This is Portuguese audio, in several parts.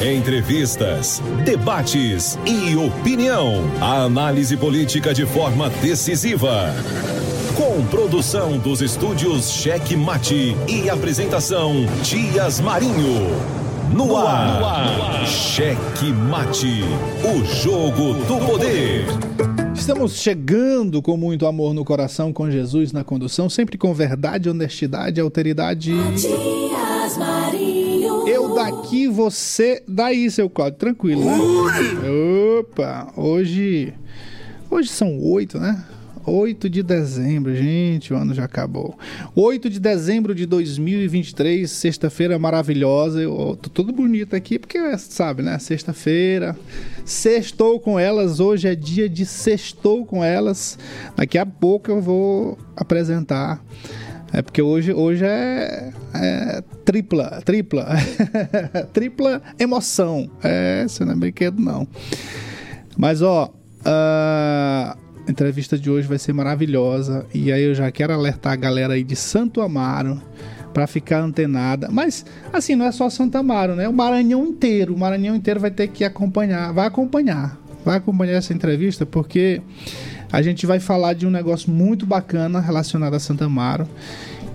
Entrevistas, debates e opinião. A análise política de forma decisiva. Com produção dos estúdios Cheque Mate e apresentação Dias Marinho. No ar, no ar. Cheque Mate. O jogo do poder. Estamos chegando com muito amor no coração, com Jesus na condução, sempre com verdade, honestidade, alteridade. Marinho. Daqui, você daí, seu Cláudio. Tranquilo, né? Opa, hoje. Hoje são oito, né? 8 de dezembro, gente, o ano já acabou. 8 de dezembro de 2023, sexta-feira maravilhosa. Eu tô todo bonito aqui porque sabe, né? Sexta-feira. Sextou com elas, hoje é dia de sextou com elas. Daqui a pouco eu vou apresentar é porque hoje, hoje é, é tripla, tripla, tripla emoção. É, isso não é brinquedo não. Mas ó, a entrevista de hoje vai ser maravilhosa e aí eu já quero alertar a galera aí de Santo Amaro para ficar antenada. Mas assim, não é só Santo Amaro, né? O Maranhão inteiro, o Maranhão inteiro vai ter que acompanhar, vai acompanhar, vai acompanhar essa entrevista porque a gente vai falar de um negócio muito bacana relacionado a Santa Amaro.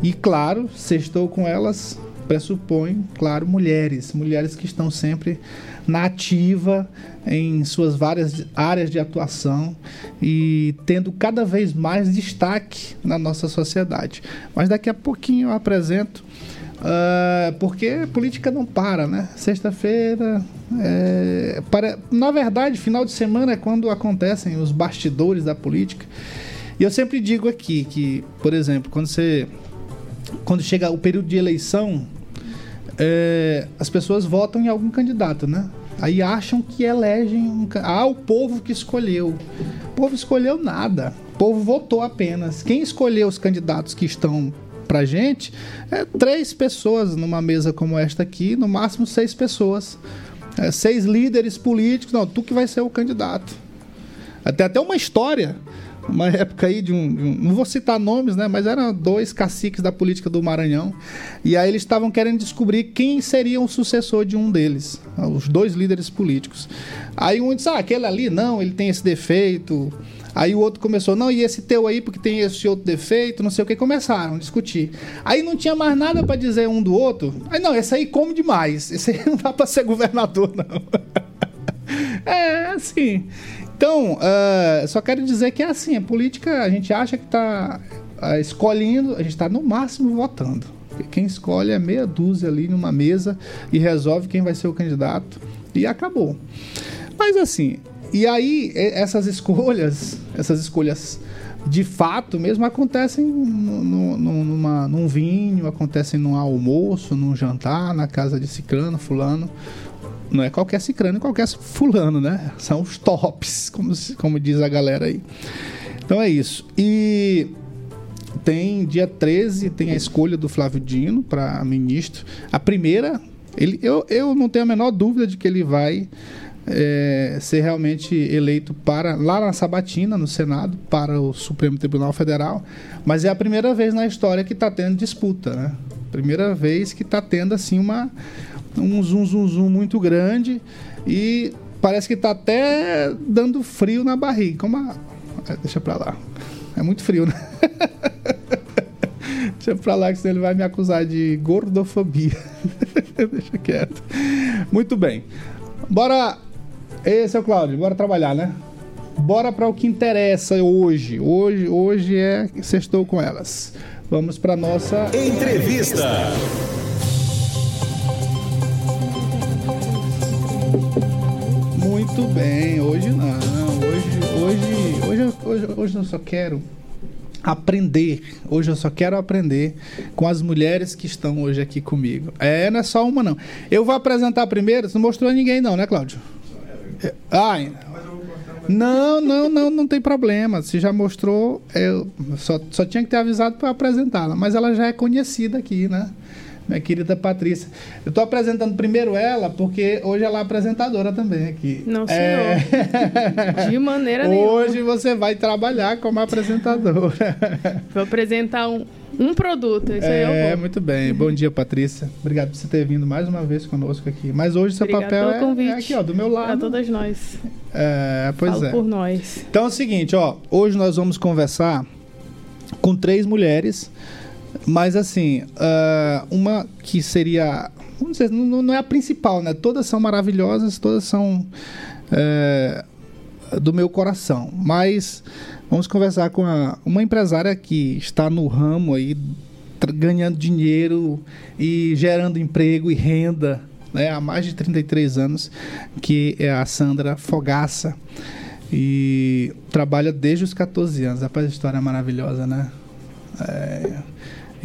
E claro, sextou com elas, pressupõe, claro, mulheres. Mulheres que estão sempre na ativa em suas várias áreas de atuação e tendo cada vez mais destaque na nossa sociedade. Mas daqui a pouquinho eu apresento. Uh, porque política não para, né? Sexta-feira, é, para, na verdade, final de semana é quando acontecem os bastidores da política. E eu sempre digo aqui que, por exemplo, quando você, quando chega o período de eleição, é, as pessoas votam em algum candidato, né? Aí acham que elegem um, ah, o povo que escolheu. O povo escolheu nada. O povo votou apenas. Quem escolheu os candidatos que estão pra gente é três pessoas numa mesa como esta aqui, no máximo seis pessoas. É, seis líderes políticos. Não, tu que vai ser o candidato. Até até uma história uma época aí de um, de um, Não vou citar nomes, né? Mas eram dois caciques da política do Maranhão. E aí eles estavam querendo descobrir quem seria o sucessor de um deles. Os dois líderes políticos. Aí um disse: Ah, aquele ali, não, ele tem esse defeito. Aí o outro começou, não, e esse teu aí, porque tem esse outro defeito, não sei o que, começaram a discutir. Aí não tinha mais nada para dizer um do outro. Aí não, esse aí come demais, esse aí não dá para ser governador, não. é, assim. Então, uh, só quero dizer que é assim, a política, a gente acha que está uh, escolhendo, a gente está no máximo votando. Quem escolhe é meia dúzia ali numa mesa e resolve quem vai ser o candidato e acabou. Mas assim, e aí, essas escolhas, essas escolhas de fato mesmo acontecem no, no, numa, num vinho, acontecem num almoço, num jantar, na casa de ciclano, fulano. Não é qualquer ciclano, é qualquer fulano, né? São os tops, como, como diz a galera aí. Então é isso. E tem dia 13, tem a escolha do Flávio Dino para ministro. A primeira, ele, eu, eu não tenho a menor dúvida de que ele vai é, ser realmente eleito para lá na Sabatina, no Senado, para o Supremo Tribunal Federal, mas é a primeira vez na história que está tendo disputa, né? Primeira vez que está tendo assim uma um zoom zoom zoom muito grande e parece que está até dando frio na barriga, como a... É, deixa para lá. É muito frio, né? Deixa pra lá que senão ele vai me acusar de gordofobia. Deixa quieto. Muito bem. Bora esse é o Cláudio, bora trabalhar, né? Bora para o que interessa hoje. Hoje, hoje é sextou com elas. Vamos para nossa entrevista. Muito bem, hoje não. Hoje, hoje, hoje, hoje, hoje eu só quero aprender. Hoje eu só quero aprender com as mulheres que estão hoje aqui comigo. É, não é só uma não. Eu vou apresentar primeiro, você não mostrou a ninguém não, né, Cláudio? Ah, Não, não, não, não tem problema. Se já mostrou, eu só, só tinha que ter avisado para apresentá-la. Mas ela já é conhecida aqui, né? Minha querida Patrícia. Eu estou apresentando primeiro ela, porque hoje ela é apresentadora também aqui. Não, senhor. É... De maneira nenhuma. Hoje você vai trabalhar como apresentadora. Vou apresentar um, um produto. Isso aí eu É, vou. muito bem. Bom dia, Patrícia. Obrigado por você ter vindo mais uma vez conosco aqui. Mas hoje seu papel é, é aqui, ó, do meu Para lado. todas nós. É, pois Falo é. por nós. Então é o seguinte, ó, hoje nós vamos conversar com três mulheres, mas assim, ah, uma que seria, vamos dizer, não, não é a principal, né? Todas são maravilhosas, todas são é, do meu coração, mas vamos conversar com a- uma empresária que está no ramo aí, ganhando dinheiro e gerando emprego e renda, né? Há mais de 33 anos, que é a Sandra Fogaça e trabalha desde os 14 anos. Rapaz, história é maravilhosa, né? É,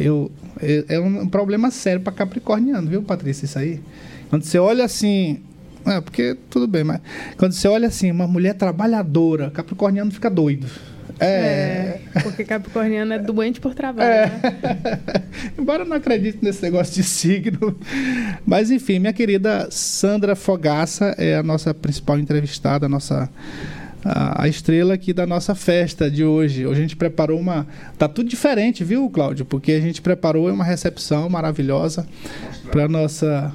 eu, é, é um problema sério para capricorniano, viu, Patrícia, isso aí? Quando você olha assim... É, porque tudo bem, mas quando você olha assim, uma mulher trabalhadora, capricorniano fica doido. É. É, porque Capricorniano é doente por trabalho. É. né? Embora eu não acredite nesse negócio de signo. Mas enfim, minha querida Sandra Fogaça é a nossa principal entrevistada, a nossa a, a estrela aqui da nossa festa de hoje. Hoje a gente preparou uma. Tá tudo diferente, viu, Cláudio? Porque a gente preparou uma recepção maravilhosa para nossa.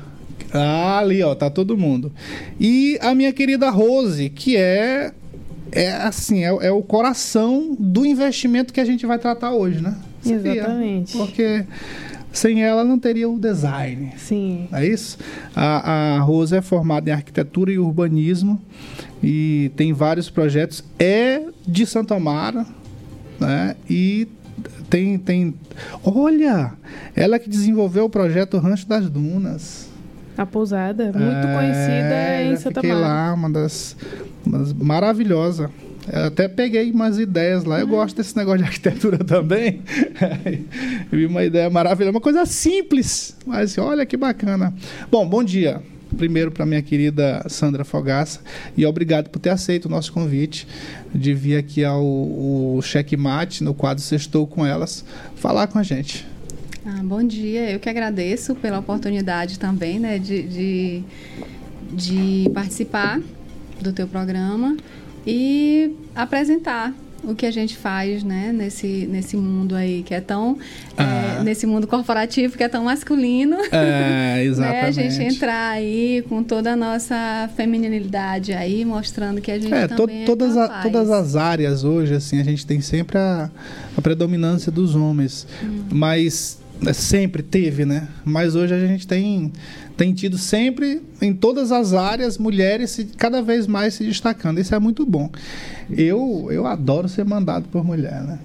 Ah, ali, ó, tá todo mundo. E a minha querida Rose, que é é assim, é, é o coração do investimento que a gente vai tratar hoje, né? Sabia? Exatamente. Porque sem ela não teria o design. Sim. É isso? A, a Rose é formada em arquitetura e urbanismo e tem vários projetos. É de Santo Amaro, né? E tem, tem. Olha! Ela que desenvolveu o projeto Rancho das Dunas. A pousada, muito É, conhecida em Santa Maria. lá, uma das, uma das maravilhosa. Eu até peguei umas ideias lá. Eu gosto desse negócio de arquitetura também. Vi uma ideia maravilhosa, uma coisa simples, mas olha que bacana. Bom, bom dia. Primeiro para minha querida Sandra Fogaça e obrigado por ter aceito o nosso convite de vir aqui ao, ao Checkmate, no quadro Sextou com Elas, falar com a gente. Ah, bom dia, eu que agradeço pela oportunidade também, né, de, de, de participar do teu programa e apresentar o que a gente faz, né, nesse, nesse mundo aí que é tão, Ah. é, nesse mundo corporativo que é tão masculino. É, Né, exatamente. a gente entrar aí com toda a nossa feminilidade aí, mostrando que a gente É, to- também todas, é a- todas as áreas hoje, assim, a gente tem sempre a, a predominância dos homens. Hum. Mas é, sempre teve, né? Mas hoje a gente tem, tem tido sempre, em todas as áreas, mulheres se, cada vez mais se destacando. Isso é muito bom. Eu, eu adoro ser mandado por mulher, né?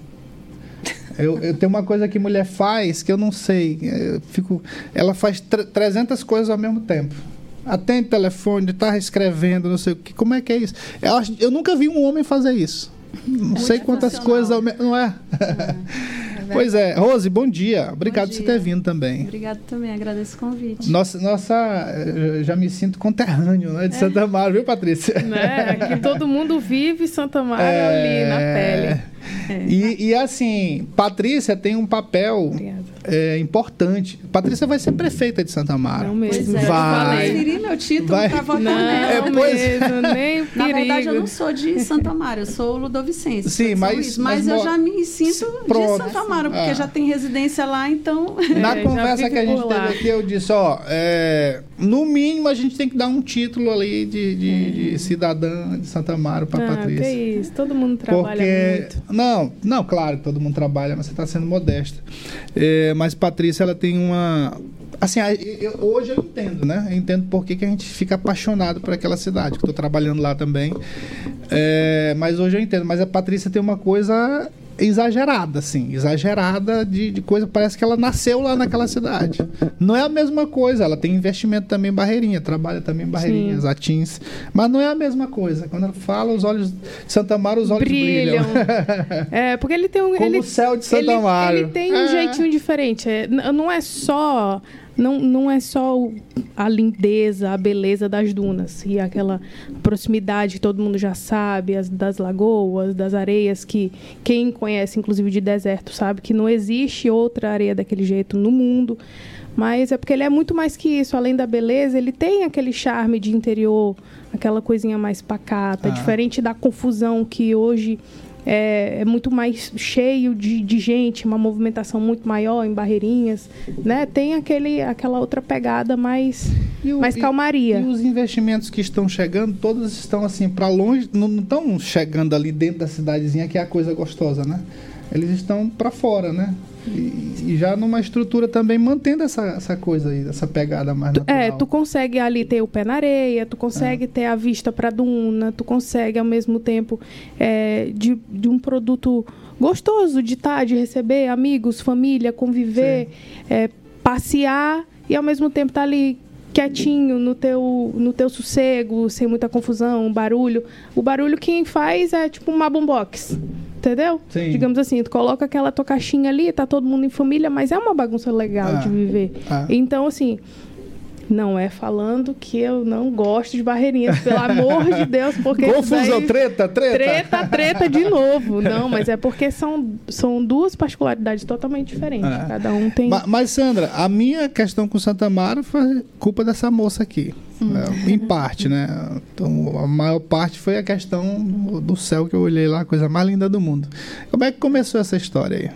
Eu, eu tenho uma coisa que mulher faz que eu não sei. Eu fico, ela faz tre- 300 coisas ao mesmo tempo. Atende telefone, tá escrevendo, não sei o que. Como é que é isso? Eu, acho- eu nunca vi um homem fazer isso. Não sei quantas coisas ao mesmo. Não é? pois é. Rose, bom dia. Obrigado por você dia. ter vindo também. Obrigada também, agradeço o convite. Nossa, nossa, eu já me sinto conterrâneo, né? De Santa Maria, viu, Patrícia? Né? Aqui todo mundo vive Santa Maria ali na pele. É. E, e assim, Patrícia tem um papel Obrigada. É, importante. Patrícia vai ser prefeita de Santa Amaro. Não mesmo. Pois é, Vai. falei. transferi meu título Vai. para votar Não nela. É, pois- mesmo, nem perigo. Na verdade, eu não sou de Santo Amaro, eu sou ludovicense. Sim, mas- mas mas, eu já me sinto Pronto. de Santo Amaro, porque Ah. já tem residência lá, então. Na É, conversa que a gente teve aqui, eu disse, ó, é, no mínimo a gente tem que dar um título ali de, de- de cidadã de Santa Amaro para Ah, Patrícia. que isso, todo mundo trabalha Porque. muito. Não, não, claro que todo mundo trabalha, mas você está sendo modesta. É, mas Patrícia, ela tem uma. Assim, eu- hoje eu entendo, né? Eu entendo por que, que a gente fica apaixonado por aquela cidade, que eu tô trabalhando lá também. É, mas hoje eu entendo. Mas a Patrícia tem uma coisa exagerada, assim, exagerada de, de coisa. Parece que ela nasceu lá naquela cidade. Não é a mesma coisa. Ela tem investimento também em Barreirinha, trabalha também em Barreirinhas, Sim. Atins. Mas não é a mesma coisa. Quando ela fala, os olhos. Santa Amaro, os olhos brilham. Brilham. É, porque ele tem um. Como ele, o céu de Santa ele, ele tem um É. jeitinho diferente. É, não é só não, não é só a lindeza, a beleza das dunas e aquela proximidade que todo mundo já sabe, as, das lagoas, das areias, que quem conhece, inclusive de deserto, sabe que não existe outra areia daquele jeito no mundo. Mas é porque ele é muito mais que isso. Além da beleza, ele tem aquele charme de interior, aquela coisinha mais pacata, Ah. diferente da confusão que hoje é, é muito mais cheio de, de gente, uma movimentação muito maior em barreirinhas, né? Tem aquele, aquela outra pegada mais, E o- mais e- calmaria. E os investimentos que estão chegando, todos estão assim para longe, não estão chegando ali dentro da cidadezinha que é a coisa gostosa, né? Eles estão para fora, né? E, e já numa estrutura também mantendo essa, essa coisa aí, essa pegada mais natural. É, tu consegue ali ter o pé na areia, tu consegue ter a vista para duna, tu consegue ao mesmo tempo é, de, de um produto gostoso de estar, de receber amigos, família, conviver, é, passear e ao mesmo tempo estar ali quietinho no teu, no teu sossego, sem muita confusão, barulho. O barulho quem faz é tipo uma boombox. Entendeu? Sim. Digamos assim, tu coloca aquela tua caixinha ali, tá todo mundo em família, mas é uma bagunça legal Ah. de viver. Ah. Então, assim, não é falando que eu não gosto de barreirinhas, pelo amor de Deus, porque. Confusão, daí- treta, treta. Treta, treta de novo. Não, mas é porque são, são duas particularidades totalmente diferentes. É. Cada um tem. Ma- Mas, Sandra, a minha questão com Santa Mara foi culpa dessa moça aqui. Né? Em parte, né? Então, a maior parte foi a questão do- do céu que eu olhei lá, a coisa mais linda do mundo. Como é que começou essa história aí?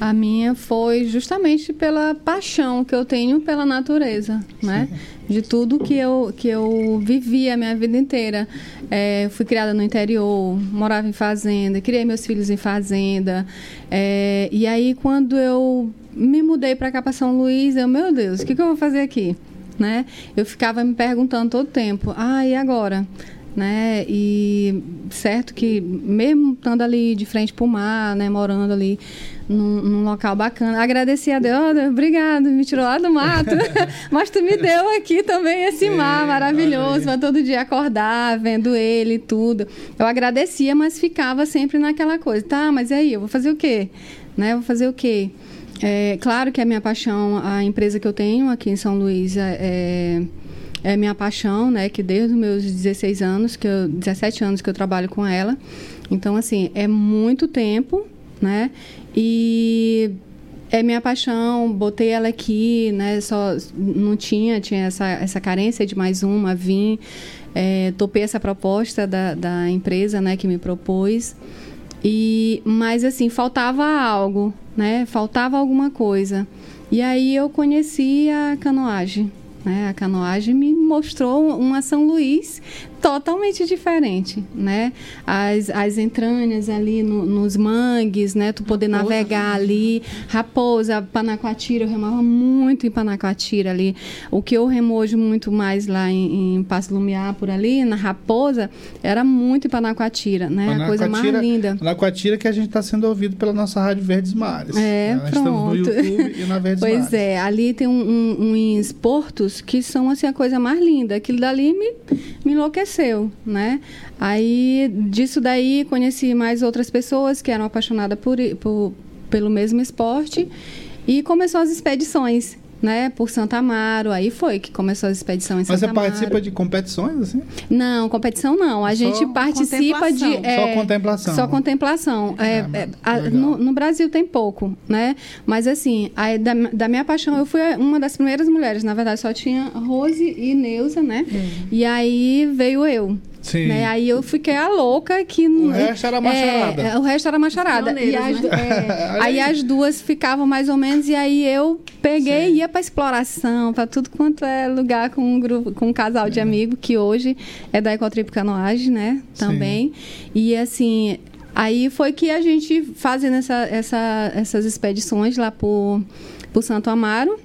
A minha foi justamente pela paixão que eu tenho pela natureza, né? De tudo que eu, que eu vivi a minha vida inteira. É, fui criada no interior, morava em fazenda, criei meus filhos em fazenda. É, e aí, quando eu me mudei para cá, para São Luís, eu, meu Deus, o que, que eu vou fazer aqui? Né? Eu ficava me perguntando todo tempo, ah, e agora? né? E certo que mesmo estando ali de frente para o mar, né, morando ali num, num local bacana, agradeci a Deus, "Oh, obrigado, me tirou lá do mato, mas tu me deu aqui também esse É, mar maravilhoso, para todo dia acordar, vendo ele e tudo. Eu agradecia, mas ficava sempre naquela coisa, tá, mas e aí, eu vou fazer o quê? Né? Eu vou fazer o quê? É, claro que a minha paixão, a empresa que eu tenho aqui em São Luís é, é minha paixão, né? Que desde os meus 16 anos, que eu, 17 anos que eu trabalho com ela. Então, assim, é muito tempo, né? E é minha paixão, botei ela aqui, né? Só não tinha, tinha essa, essa carência de mais uma, vim, é, topei essa proposta da, da empresa, né? Que me propôs. E, mas assim, faltava algo, né? Faltava alguma coisa. E aí eu conheci a canoagem. Né? A canoagem me mostrou uma São Luís totalmente diferente, né? As, as entranhas ali no- nos mangues, né? Tu poder navegar ali. Raposa, Panacoatira, eu remava muito em Panacoatira ali. O que eu remo hoje muito mais lá em, em Passo Lumiar, por ali, na Raposa, era muito em Panacoatira, né? A coisa mais linda. Panacoatira que a gente está sendo ouvido pela nossa rádio Verdes Mares. É, Nós Estamos no pronto. YouTube e na Verdes Pois Mares. é, ali tem um, um, uns portos que são assim a coisa mais linda. Aquilo dali me, me enlouqueceu, né? Aí disso daí conheci mais outras pessoas que eram apaixonadas por, por- pelo mesmo esporte e começou as expedições, né? Por Santa Amaro, aí foi que começou as expedições em Mas Santa você Amaro. participa de competições, assim? Não, competição não. A Só gente participa de. contemplação. Só contemplação. Só contemplação. É, Ah, é, a- legal. no, no Brasil tem pouco, né? Mas assim, a- da, da minha paixão, eu fui uma das primeiras mulheres. Na verdade, só tinha Rose e Neuza, né? E aí veio eu. Sim. Né? Aí eu fiquei a louca que... O resto era macharada. É, o resto era macharada. E as, né? é, aí aí. as duas ficavam mais ou menos, e aí eu peguei e ia para exploração, para tudo quanto é lugar com um grupo, com um casal de amigos, que hoje é da Ecotrip Canoagem, né? Também. E assim, aí foi que a gente fazendo essa, essa, essas expedições lá por, por Santo Amaro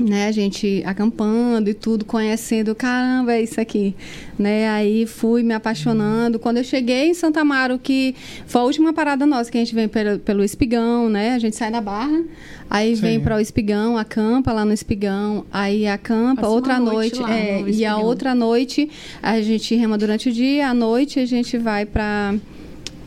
né, a gente acampando e tudo, conhecendo, caramba, é isso aqui, né, aí fui me apaixonando, quando eu cheguei em Santa Amaro, que foi a última parada nossa, que a gente vem pelo, pelo Espigão, né, a gente sai da Barra, aí Sim. vem para o Espigão, acampa lá no Espigão, aí acampa, Passa outra noite noite, é, no e a outra noite a gente rema durante o dia, à noite a gente vai para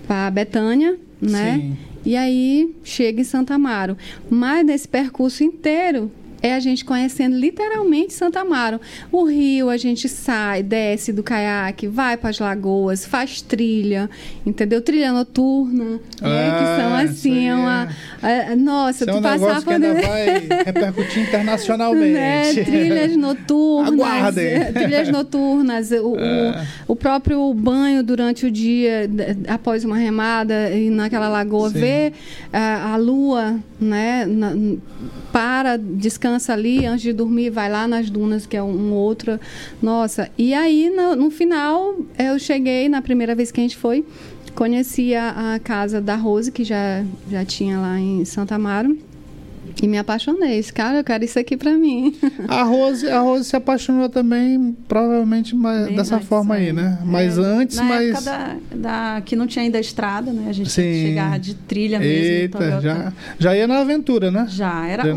para Betânia, né, Sim. e aí chega em Santa Amaro. Mas nesse percurso inteiro, é a gente conhecendo literalmente Santa Amaro. O rio, a gente sai, desce do caiaque, vai para as lagoas, faz trilha, entendeu? Trilha noturna, né? Que são Ah, assim, isso aí é uma. é- nossa, Isso é tu um passar negócio que ainda vai repercutir internacionalmente. né? Trilhas noturnas. Aguardem. eh, Trilhas noturnas. O, o- É. o próprio banho durante o dia, após uma remada e naquela lagoa, Sim. ver a, a lua, né? na- para, descansa ali antes de dormir, vai lá nas dunas, que é um, um outro. Nossa. E aí, no, no final, eu cheguei, na primeira vez que a gente foi, conheci a, a casa da Rose, que já, já tinha lá em Santa Amaro. E me apaixonei. Esse cara, eu quero isso aqui pra mim. A Rose, a Rose se apaixonou também, provavelmente mais Bem dessa antes, forma aí, é. né? Mas É, antes, Na mas. época da, da- que não tinha ainda estrada, né? A gente Sim. tinha que chegar de trilha mesmo. Eita, Toyota. já, já ia na aventura, né? Já, era Já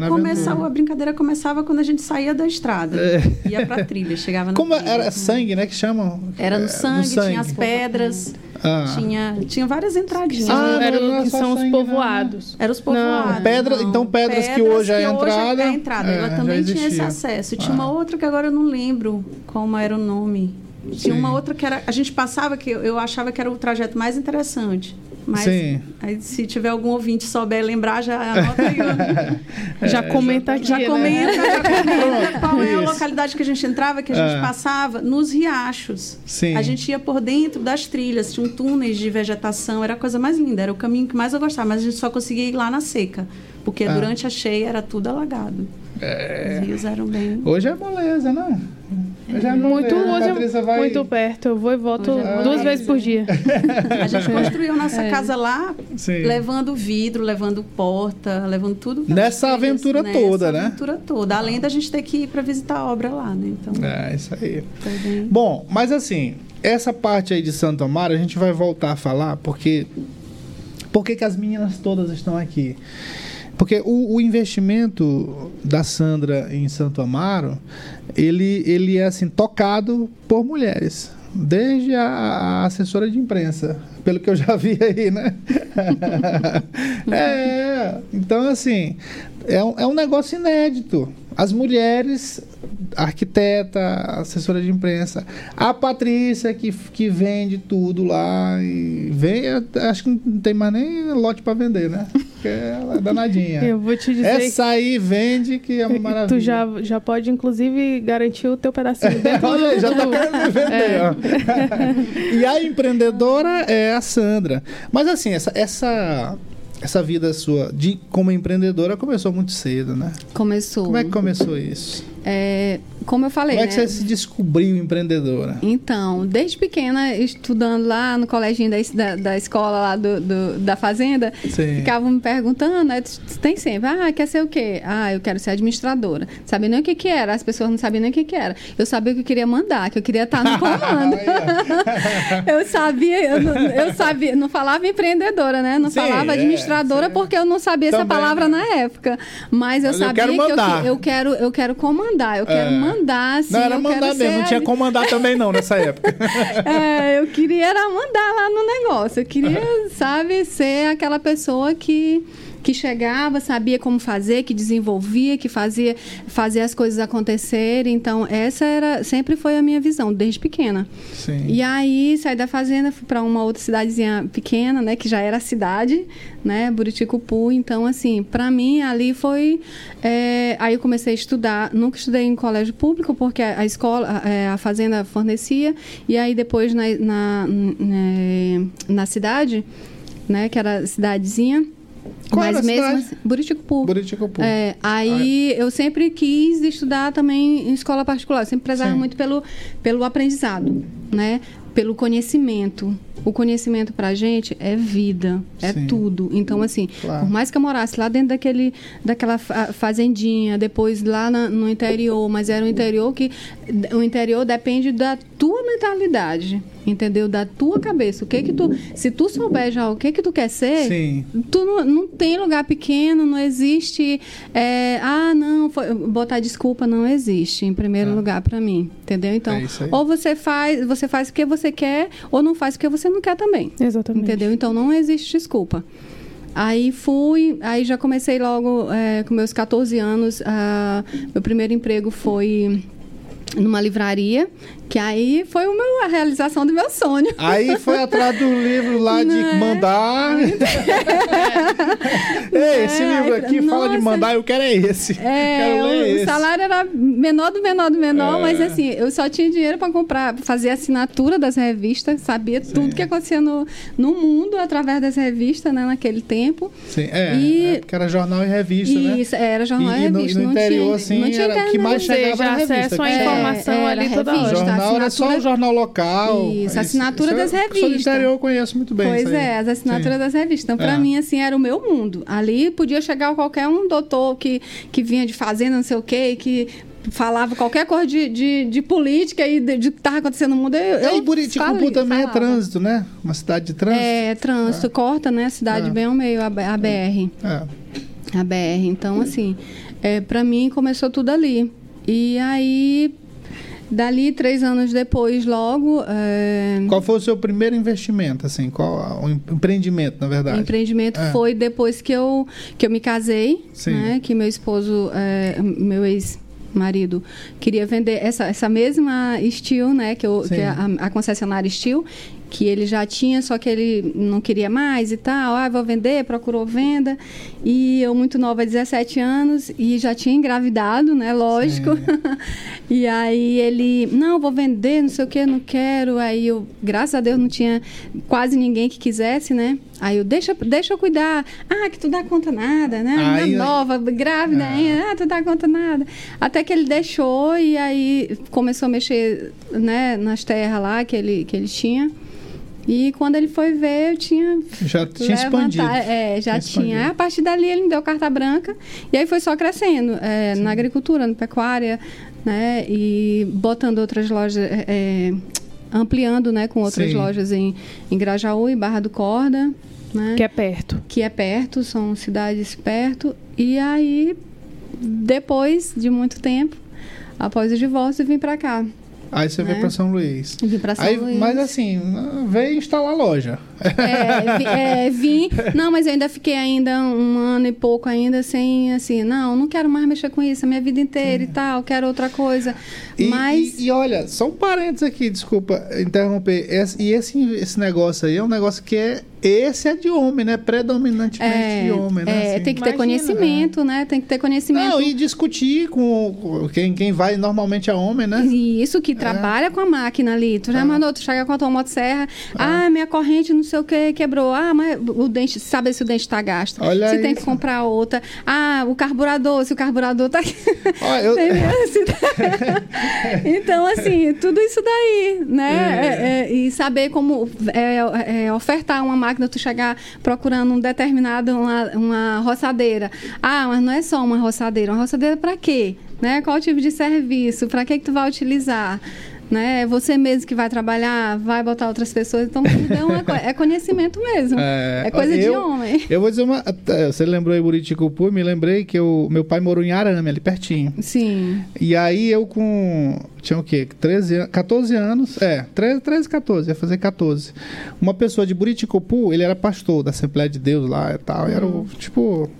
a brincadeira começava quando a gente saía da estrada. É. Ia pra trilha, chegava na Como trilha. era sangue, né? Que chamam? Era É, no sangue, tinha as pedras, Ah. tinha, tinha várias entradinhas. Ah, né? não, não Eram, é que são os não, né? povoados. Era os povoados. Pedra- não. então pedras que hoje é a hoje entrada, é a entrada. é, Ela também tinha esse acesso. Tinha Ah. uma outra que agora eu não lembro como era o nome. Tinha Sim. uma outra que era. A gente passava que eu, eu achava que era o trajeto mais interessante. Mas Sim. aí, se tiver algum ouvinte souber lembrar, já anota aí. ó. já comenta aqui, Já né? comenta, já comenta qual é a localidade que a gente entrava, que a gente É. passava nos riachos. Sim. A gente ia por dentro das trilhas, tinha um túneis de vegetação, era a coisa mais linda, era o caminho que mais eu gostava, mas a gente só conseguia ir lá na seca, porque Ah. durante a cheia era tudo alagado. É. Os rios eram bem. Hoje é moleza, né? É Muito, hoje é vai... muito perto. Eu vou e volto Hoje é duas moleza. vezes por dia. A gente construiu nossa É. casa lá, Sim. levando vidro, levando porta, levando tudo. Nessa aventura nessa toda, né? aventura toda. Além da gente ter que ir para visitar a obra lá, né? Então, É, isso aí. bem. Bom, mas assim, essa parte aí de Santo Amaro a gente vai voltar a falar porque por que as meninas todas estão aqui? Porque o, o investimento da Sandra em Santo Amaro, ele, ele é assim tocado por mulheres, desde a, a assessora de imprensa, pelo que eu já vi aí, né? é, então assim, é um, é um negócio inédito. As mulheres, arquiteta, assessora de imprensa, a Patrícia que, que vende tudo lá e vem, acho que não tem mais nem lote para vender, né? Porque ela é danadinha. Eu vou te dizer Essa aí vende que é uma maravilha. tu já, já pode, inclusive, garantir o teu pedacinho dentro Olha aí, do- já tá do- querendo me vender, É. ó. e a empreendedora é a Sandra. Mas assim, essa, essa, essa vida sua de como empreendedora começou muito cedo, né? Começou. Como é que começou isso? É, como eu falei, Como é que né? você se descobriu empreendedora? Então, desde pequena, estudando lá no coleginho da, da, da escola lá do, do- da fazenda, Sim. ficavam me perguntando, né, tem sempre, ah, quer ser o quê? Ah, eu quero ser administradora. Sabia nem o que que era, as pessoas não sabiam nem o que que era. Eu sabia que eu queria mandar, que eu queria estar no comando. eu sabia, eu, não- eu sabia, não falava empreendedora, né? Não Sim, falava é, administradora sim. porque eu não sabia essa Também palavra não. na época. Mas eu Mas eu sabia quero que eu, mandar. eu quero, eu quero comandar, eu quero É. mandar, assim, não era mandar mesmo, ser não tinha como mandar também não nessa época. é, eu queria era mandar lá no negócio. Eu queria, sabe, ser aquela pessoa que que chegava, sabia como fazer, que desenvolvia, que fazia, fazia as coisas acontecerem. Então, essa era sempre foi a minha visão desde pequena. Sim. E aí, saí da fazenda, fui para uma outra cidadezinha pequena, né, que já era cidade, né, Buriticupu. Então, assim, para mim ali foi. é, aí eu comecei a estudar. Nunca estudei em colégio público porque a, a escola, a, é, a fazenda fornecia. E aí depois na na, né, na cidade, né, que era cidadezinha. Qual mas mesmo assim, Buriticupu. Buriticupu. É, aí eu sempre quis estudar também em escola particular. Eu sempre prezava Sim. muito pelo, pelo aprendizado, né? Pelo conhecimento. O conhecimento pra gente é vida, é Sim. tudo. Então, assim, Claro. por mais que eu morasse lá dentro daquele, daquela fa- fazendinha, depois lá na- no interior, mas era um interior que. O interior depende da tua mentalidade, entendeu? Da tua cabeça. O que que tu. Se tu souber já o que que tu quer ser, Sim. Tu não, não tem lugar pequeno, não existe. é, ah, não, foi- botar desculpa não existe, em primeiro Ah. lugar, para mim. Entendeu? Então, É ou você faz, você faz porque você quer, ou não faz porque você não quer também. Exatamente. Entendeu? Então não existe desculpa. Aí fui, aí já comecei logo é, com meus 14 anos. ah, meu primeiro emprego foi numa livraria, que aí foi o meu, a realização do meu sonho. Aí foi atrás do livro lá de Né? mandar. Ei, esse É, livro aí- aqui fala de mandar, eu quero é esse. É, quero ler o, o esse. salário era menor do menor do menor, É. mas assim, eu só tinha dinheiro para comprar, pra fazer assinatura das revistas, sabia tudo que acontecia no, no mundo através das revistas, né, naquele tempo. Sim, é, E- é, porque era jornal e revista, né? Isso, era jornal e, E, e no, revista. e no não interior, tinha, assim, não tinha era o que mais seja, chegava na acesso revista. à informação É, ali era toda revista. hora. jornal era só o assinatura- jornal local. Isso, assinatura das eu- Eu sou do revistas. interior, eu conheço muito bem Pois isso é, as assinaturas Sim. das revistas. Então, pra É. mim, assim, era o meu mundo. Ali podia chegar qualquer um doutor que, que vinha de fazenda, não sei o quê, que falava qualquer coisa de, de, de política e de, de que estava acontecendo no mundo. Eu, E eu Buriticupu fali- também é falava. trânsito, né? Uma cidade de trânsito. É, trânsito, corta, né? A cidade É. bem ao meio, a, a BR. É. A BR. Então, assim, é, para mim começou tudo ali. E aí, dali, três anos depois, logo. é, Qual foi o seu primeiro investimento, assim? Qual o em- empreendimento, na O verdade? empreendimento É. foi depois que eu, que eu me casei, né? Que meu esposo, é, meu ex-marido, queria vender essa, essa mesma Steel, né? Que, eu, que a, a concessionária Steel, que ele já tinha, só que ele não queria mais e tal. Ah, vou vender, procurou venda. E eu, muito nova, 17 anos, e já tinha engravidado, né? Lógico. e aí ele, não, vou vender, não sei o que, não quero. Aí eu, graças a Deus, não tinha quase ninguém que quisesse, né? Aí eu, deixa, deixa eu cuidar. Ah, que tu dá conta nada, né? Aí- Menina nova, grávida É. ainda, ah, tu dá conta nada. Até que ele deixou e aí começou a mexer, né, nas terras lá que ele, que ele tinha. E quando ele foi ver, eu tinha Já tinha expandido. é, já Tinha tinha. expandido. A partir dali ele me deu carta branca e aí foi só crescendo é, na agricultura, na pecuária, né? E botando outras lojas, é, é, ampliando, né, com outras Sim. lojas em, em Grajaú e Barra do Corda, né? Que é perto. que é perto, são cidades perto. E aí, depois de muito tempo, após o divórcio, eu vim para cá. Aí você veio né? para São Luís. Vim para São Aí, Luís. mas assim, veio instalar loja. É, é, vim. Não, mas eu ainda fiquei ainda um ano e pouco ainda sem assim, não, não quero mais mexer com isso a minha vida inteira e tal, quero outra coisa. E, mas e, e olha, só um parênteses aqui, desculpa interromper. Esse- e esse, esse negócio aí é um negócio que é. Esse é de homem, né? Predominantemente é, de homem, né? é, assim. tem que ter Imagina. conhecimento, né? Tem que ter conhecimento. Não, e discutir com quem, quem vai normalmente é homem, né? E isso que trabalha com a máquina ali. Tu já Ah. mandou, tu chega com a tua motosserra. Ah, minha corrente não sei o que quebrou. Ah, mas o dente, sabe se o dente está gasto. Olha se tem que comprar outra. Ah, o carburador, se o carburador tá. Ó, eu- então, assim, tudo isso daí, né? É. É, é, e saber como é, é, ofertar uma máquina, tu chegar procurando um determinado, uma, uma roçadeira. Ah, mas não é só uma roçadeira. Uma roçadeira para quê? Né? Qual tipo de serviço? Para que, que tu vai utilizar? Né? É Você mesmo que vai trabalhar, vai botar outras pessoas. Então, tudo é, uma é conhecimento mesmo. É, coisa de eu- homem. Eu vou dizer uma. Você lembrou aí Buriticupu? Me lembrei que o meu pai morou em Arame, ali pertinho. Sim. E aí eu com. Tinha o quê? 13, an- 14 anos. É, 13, 13, 14, ia fazer 14. Uma pessoa de Buriticupu, ele era pastor da Assembleia de Deus lá e tal. Era o, tipo.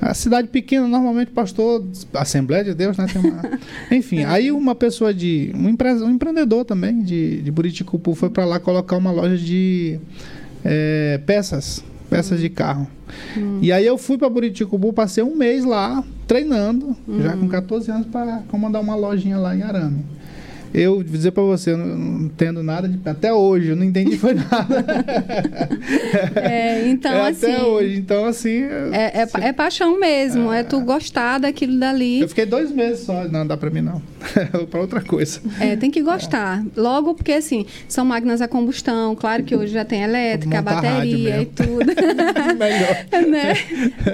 A cidade pequena, normalmente pastor, Assembleia de Deus, né? Uma... Enfim, aí uma pessoa de. Um, empre- um empreendedor também de, de Buriticupu foi pra lá colocar uma loja de é, peças. Peças de carro. E aí eu fui pra Buriticupu, passei um mês lá, treinando, já com 14 anos, para comandar uma lojinha lá em Arame. Eu vou dizer pra você, eu não, não entendo nada de. Até hoje, eu não entendi foi nada. É, então, É, assim. até hoje. Então, assim. É, é, pa- é paixão mesmo, é tu gostar daquilo dali. Eu fiquei dois meses só. Não, dá pra mim não. pra outra coisa. É, tem que gostar. Logo porque, assim, são máquinas a combustão. Claro que hoje já tem elétrica, a bateria e tudo. Melhor. né?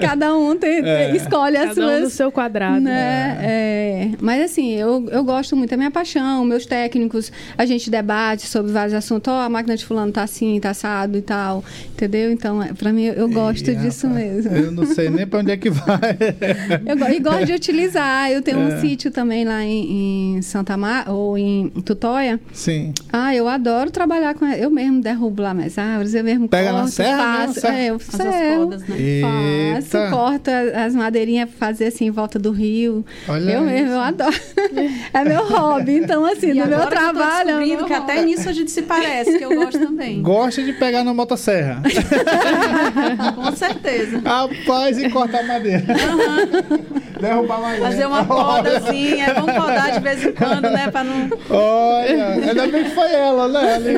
Cada um tem, É. escolhe as Cada um no suas... seu quadrado. né? É, mas assim, eu, eu gosto muito, é minha paixão. Meus técnicos, a gente debate sobre vários assuntos. Ó, a máquina de fulano tá assim, tá assado e tal. Entendeu? Então, é, pra mim, eu gosto Ih, disso rapaz, mesmo. Eu não sei nem pra onde é que vai. Eu, go- e gosto de utilizar. Eu tenho É. um sítio também lá em, em Santa Mar ou em Tutóia. Sim. Ah, eu adoro trabalhar com. Eu mesmo derrubo lá mais árvores, eu mesmo Pega na corto, serra mesmo, faço. serra? É, eu Faz as podas, né? Faço, corto as madeirinhas pra fazer assim em volta do rio. Olha eu mesmo, isso. eu adoro. é meu hobby. Então, assim, E no meu eu trabalho. o descobrindo que até nisso a gente se parece, que eu gosto também. Gosta de pegar na motosserra. Com certeza. Rapaz, e cortar madeira. Derrubar madeira. Fazer uma podazinha, vamos podar de vez em quando, né? Pra não. Olha, ainda bem que foi ela, né? Ali.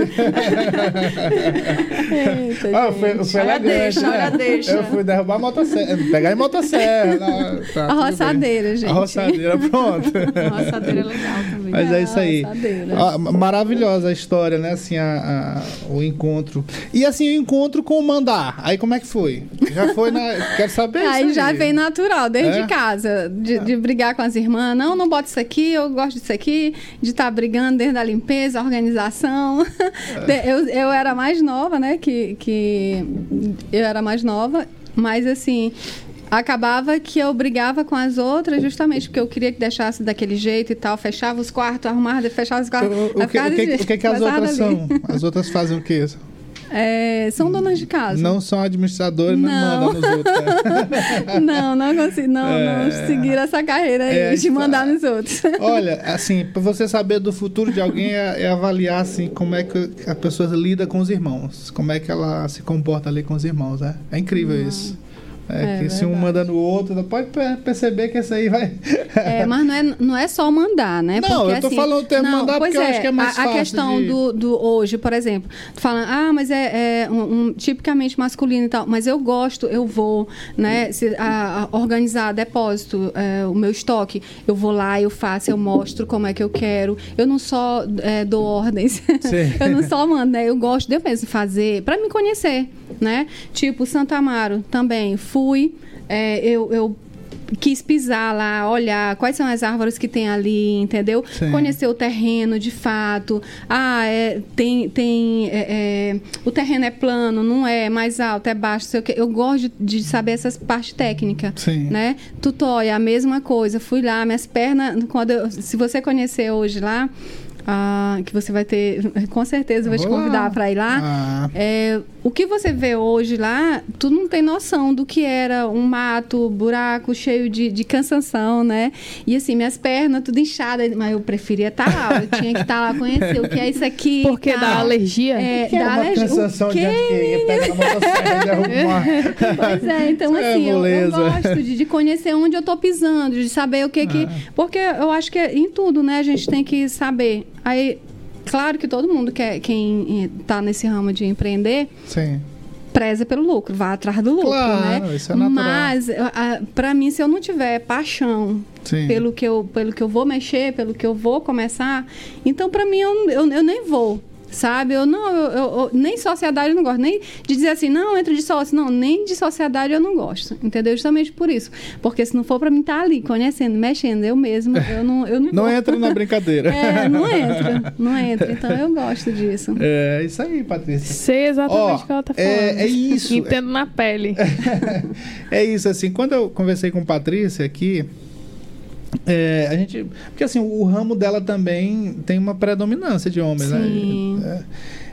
Eita, Ah, foi, foi Olha deixa, né? olha deixa. Eu fui derrubar a motosserra. Pegar em motosserra. né? Tá, A roçadeira, bem. gente. A roçadeira, pronto. A roçadeira é legal também. Mas é isso aí. Ah, maravilhosa a história, né? Assim, a, a- o encontro. E assim, o encontro com o mandar. Aí como é que foi? Já foi na. Quero saber Aí já vem natural, desde É? casa, de, de brigar com as irmãs. Não, não bota isso aqui, eu gosto disso aqui, de estar brigando dentro da limpeza, organização. De- Eu, eu era mais nova, né? Que, que eu era mais nova, mas assim. Acabava que eu brigava com as outras justamente porque eu queria que deixasse daquele jeito e tal. Fechava os quartos, arrumava, fechava os quartos. O, que, o, que, o que, que as outras ali. são? As outras fazem o quê? É, são donas de casa. Não são administradores, não, Não. mandam nos outros. né? Não, não consigo, não, não seguir essa carreira aí É, de mandar nos outros. Olha, assim, para você saber do futuro de alguém é, é avaliar assim como é que a pessoa lida com os irmãos, como é que ela se comporta ali com os irmãos, né? É incrível isso. É, É que se um manda no outro, pode pe- perceber que esse aí vai. É, mas não é, não é só mandar, né? Não, eu tô falando o termo mandar pois porque eu acho que é mais a, fácil A questão de- do, do hoje, por exemplo, tu fala, ah, mas é, é um, um tipicamente masculino e tal, mas eu gosto, eu vou, né, se, a, a organizar depósito, é, o meu estoque, eu vou lá, eu faço, eu mostro como é que eu quero, eu não só é, dou ordens, eu não só mando, né, eu gosto de eu mesmo fazer, para me conhecer, né, tipo, Santa Amaro também, fui, é, eu, eu quis pisar lá, olhar quais são as árvores que tem ali, entendeu? Sim. Conhecer o terreno de fato. Ah, é, tem. tem é, é, o terreno é plano, não é, é mais alto, é baixo, sei o quê. Eu gosto de, de saber essas partes técnicas. Sim. Né? Tutóia, a mesma coisa. Fui lá, minhas pernas. Quando eu- se você conhecer hoje lá. Ah, que você vai ter, com certeza, eu vou te convidar para ir lá. Ah. É, o que você vê hoje lá, tu não tem noção do que era um mato, buraco cheio de, de cansação, né? E assim, minhas pernas tudo inchadas, mas eu preferia estar lá, eu tinha que estar lá conhecer o que é isso aqui. Porque tal. dá alergia? É, Que é dá uma alergia. cansação o que e derruba Pois é, então É assim, eu, eu gosto de, de conhecer onde eu tô pisando, de saber o que que... Ah. Porque eu acho que em tudo, né, a gente tem que saber. Aí, claro que todo mundo quer, quem eh, tá nesse ramo de empreender, Sim. preza pelo lucro, vá atrás do lucro, Claro, né? isso é natural. Mas para mim, se eu não tiver paixão Sim. pelo que eu pelo que eu vou mexer, pelo que eu vou começar, então para mim eu, eu, eu nem vou. Sabe? Eu não, eu, eu- eu- nem sociedade eu não gosto, nem de dizer assim, não, entro de sócio, não, nem de sociedade eu não gosto, entendeu? Justamente por isso. Porque se não for para mim estar ali, conhecendo, mexendo, eu mesma, eu não, eu não, Não entra na brincadeira. É, não entra, não entra. Então eu gosto disso. É isso aí, Patrícia. Sei exatamente o que ela tá falando. é- é isso. Entendo na pele. é isso, assim, quando eu conversei com Patrícia aqui, é, a gente. Porque assim, o ramo dela também tem uma predominância de homens, Sim. né? É,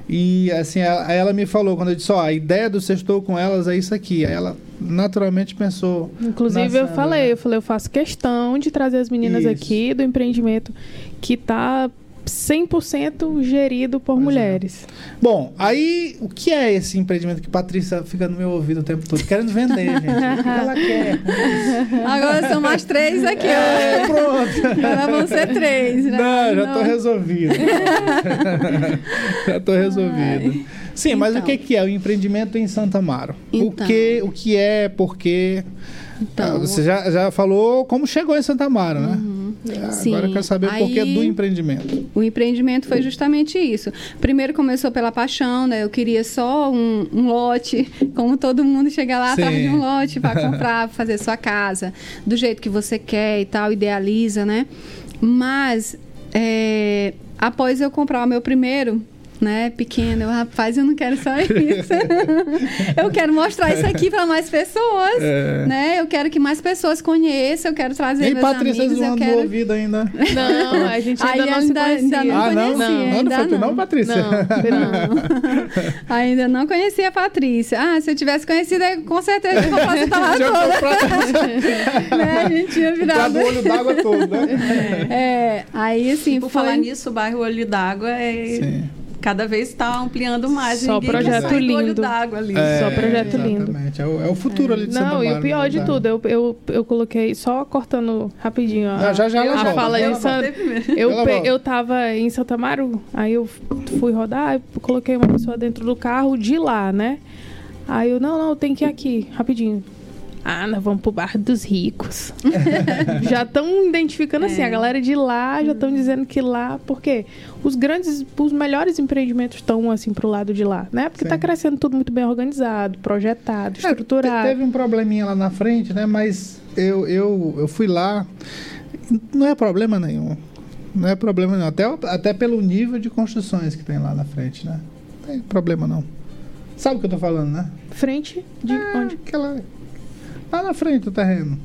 e assim, ela, ela me falou, quando eu disse, ó, a ideia do sextou com elas é isso aqui. Aí ela naturalmente pensou. Inclusive, eu falei, eu falei, eu faço questão de trazer as meninas Isso. aqui do empreendimento que tá 100% gerido por Pois é. mulheres. Bom, aí o que é esse empreendimento que Patrícia fica no meu ouvido o tempo todo? Querendo vender, gente. O que ela quer? Agora são mais três aqui, É, ó. pronto. Agora vão ser três, né? Não, já tô Não. resolvido. já tô resolvido. Sim, mas o Então. que que é o empreendimento em Santa Amaro? O Então. que, o que é, por quê? Então, Ah, Você já, já falou como chegou em Santa Amaro, né? Sim. Agora eu quero saber o porquê Aí- do empreendimento. O empreendimento foi justamente isso. Primeiro começou pela paixão, né? Eu queria só um, um lote, como todo mundo chega lá Sim. atrás de um lote para comprar, pra fazer sua casa, do jeito que você quer e tal, idealiza, né? Mas é, após eu comprar o meu primeiro, né, pequeno, eu, rapaz, eu não quero só isso. eu quero mostrar isso aqui para mais pessoas, É. né? Eu quero que mais pessoas conheçam, eu quero trazer E meus Patrícia amigos, eu zoando no quero... ouvido ainda. Não, a gente ainda Aí não ainda- ainda não ah, não? conhecia, não, não ainda foi tu não, não. Patrícia? Não, Não. Ainda não conhecia a Patrícia. Ah, se eu tivesse conhecido, com certeza eu comprasse a lá Já toda. né? A gente tinha virado. do olho d'água todo, né? É, aí assim, Por foi... falar nisso, o bairro Olho d'Água é. Sim. Cada vez está ampliando mais. Só projeto lindo. d'água ali. Só projeto lindo. Exatamente. É o, é o futuro ali de Santa Não, e Mara, o pior de tudo, eu, eu, eu coloquei, só cortando rapidinho a, Ah, já, já, ela a volta. fala Ela Santa... volta. Eu, Ela pe- eu tava em Santa Amaro, aí eu fui rodar, coloquei uma pessoa dentro do carro de lá, né? Aí eu, não, não, tem que ir aqui, rapidinho. Ah, nós vamos pro bar dos ricos. já estão identificando assim, É. a galera de lá já estão dizendo que lá, porque os grandes, os melhores empreendimentos estão assim pro lado de lá, né? Porque tá Sim. crescendo tudo muito bem organizado, projetado, É, estruturado. Teve um probleminha lá na frente, né? Mas eu, eu, eu fui lá. Não é problema nenhum. Não é problema nenhum. Até, até pelo nível de construções que tem lá na frente, né? Não tem problema não. Sabe o que eu tô falando, né? Frente de onde? Aquela. Lá na frente do terreno.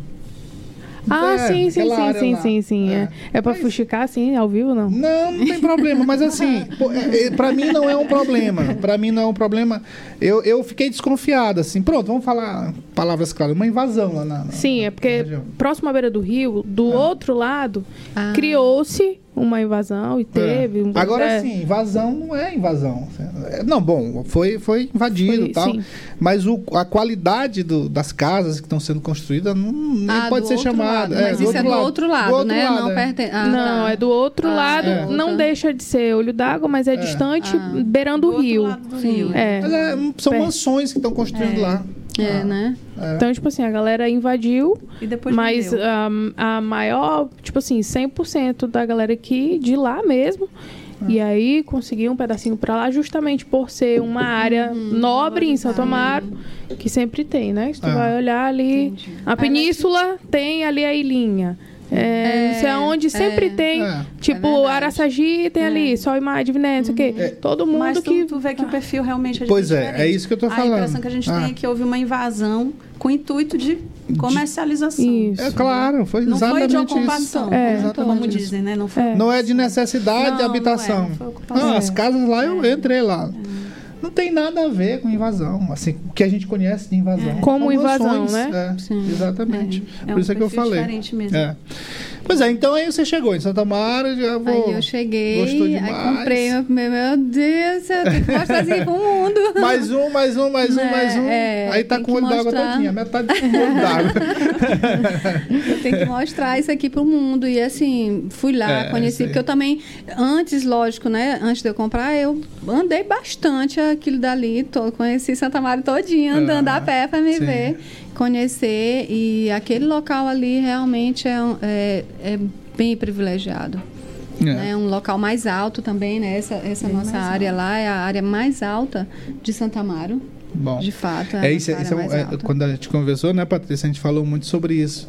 Ah, É, sim, sim, sim, sim, sim, sim. É, É. é pra Mas- fuxicar, assim, ao vivo, não? Não, não tem problema, mas assim, pô, é, é, pra mim não é um problema. Pra mim não é um problema. Eu, eu fiquei desconfiado, assim. Pronto, vamos falar palavras claras. Uma invasão lá na. na- Sim, é porque próximo à beira do rio, do outro lado, Ah. criou-se uma invasão e teve. É. Um, Agora é, sim, invasão não é invasão. É, Não, bom, foi, foi invadido Foi, e tal. sim. Mas o, a qualidade do- das casas que estão sendo construídas não, nem Ah, pode do ser outro chamada. lado. Mas isso é do outro lado, né? não é. pertence. Ah, não, tá. é do outro Ah, lado, é. não deixa de ser olho d'água, mas é, É. distante, Ah. beirando Do o outro rio. lado do rio. É. Mas é, são Perto. mansões que estão construindo É. lá. É, Ah, né? é. Então, tipo assim, a galera invadiu, E depois mas a, a maior, tipo assim, 100% da galera aqui de lá mesmo. E aí conseguiu um pedacinho pra lá, justamente por ser uma área nobre em Santo Amaro, que sempre tem, né? Se tu Ah. vai olhar ali, Entendi. a península tem ali a ilhinha. É, não sei aonde sempre é. tem. É. Tipo, É. Araçagi tem ali, Sol e Mar, Diviné, não sei o quê. Todo mundo Mas tu, que. tu vê que o perfil realmente é Pois é, diferente. é isso que eu tô A falando. impressão que a gente Ah. tem é que houve uma invasão com o intuito de comercialização. Isso. É claro, foi Não foi exatamente de ocupação, isso. É. exatamente como isso. dizem, né? Não foi. É. Não é de necessidade Não, de não habitação. é, não foi. Não, É. as casas lá eu entrei lá. Não tem nada a ver com invasão. Assim, o que a gente conhece de invasão. Como São invasão, né? É, Sim. exatamente. É Por um isso é que eu falei. diferente mesmo. É. Pois é, então aí você chegou em Santa Mara, já vou. Aí eu cheguei, Gostou aí demais. comprei meu primeiro. Meu Deus, eu tenho que mostrar aqui pro mundo. Mais um, mais um, mais um, É, mais um. é, aí tá tem com o olho d'água todinha, metade do olho d'água. Eu tenho que mostrar isso aqui pro mundo. E assim, fui lá, É, conheci, aí. porque eu também, antes, lógico, né? Antes de eu comprar, eu andei bastante aquilo dali. Conheci Santa Maria todinha, andando Ah, a pé para me sim. ver, conhecer. E aquele local ali realmente é, é, é bem privilegiado. É. É um local mais alto também, né? Essa, essa Bem nossa área lá é a área mais alta de Santa Amaro, Bom. de fato. É a isso, nossa isso é é, alta. quando a gente conversou, né, Patrícia, a gente falou muito sobre isso.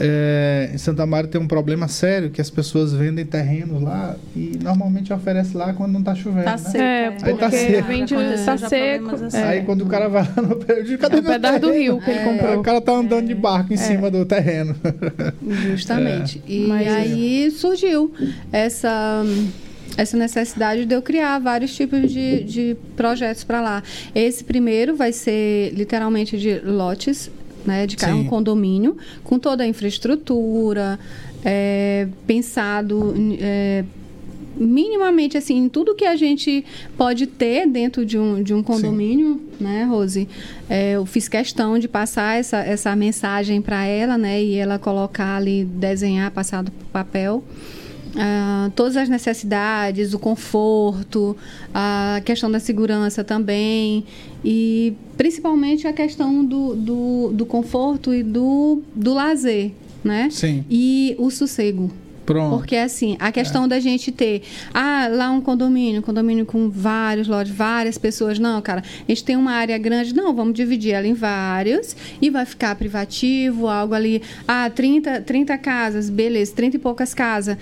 É, em Santa Maria tem um problema sério que as pessoas vendem terrenos lá e normalmente oferece lá quando não tá chovendo. Tá né? seco. É, Aí tá porque seco. vende, tá seco. é. assim. Aí quando o cara vai lá no período, cadê É meu pedaço do rio que ele É. Comprou. o cara tá andando de barco em cima do terreno. Justamente. E Mas- aí surgiu essa essa necessidade de eu criar vários tipos de, de projetos para lá. Esse primeiro vai ser literalmente de lotes, né, de cada Sim. um condomínio, com toda a infraestrutura, é, pensado é, minimamente assim em tudo que a gente pode ter dentro de um, de um condomínio, né, Rose? É, eu fiz questão de passar essa, essa mensagem para ela, né, e ela colocar ali, desenhar, passar do papel. Ah, todas as necessidades, o conforto, a questão da segurança também e principalmente a questão do, do, do conforto e do, do lazer, né? Sim. E o sossego. Pronto. Porque assim, a questão da gente ter, ah, lá um condomínio, um condomínio com vários lotes, várias pessoas, não, cara, a gente tem uma área grande, não, vamos dividir ela em vários e vai ficar privativo, algo ali, ah, 30, 30 casas, beleza, 30 e poucas casas.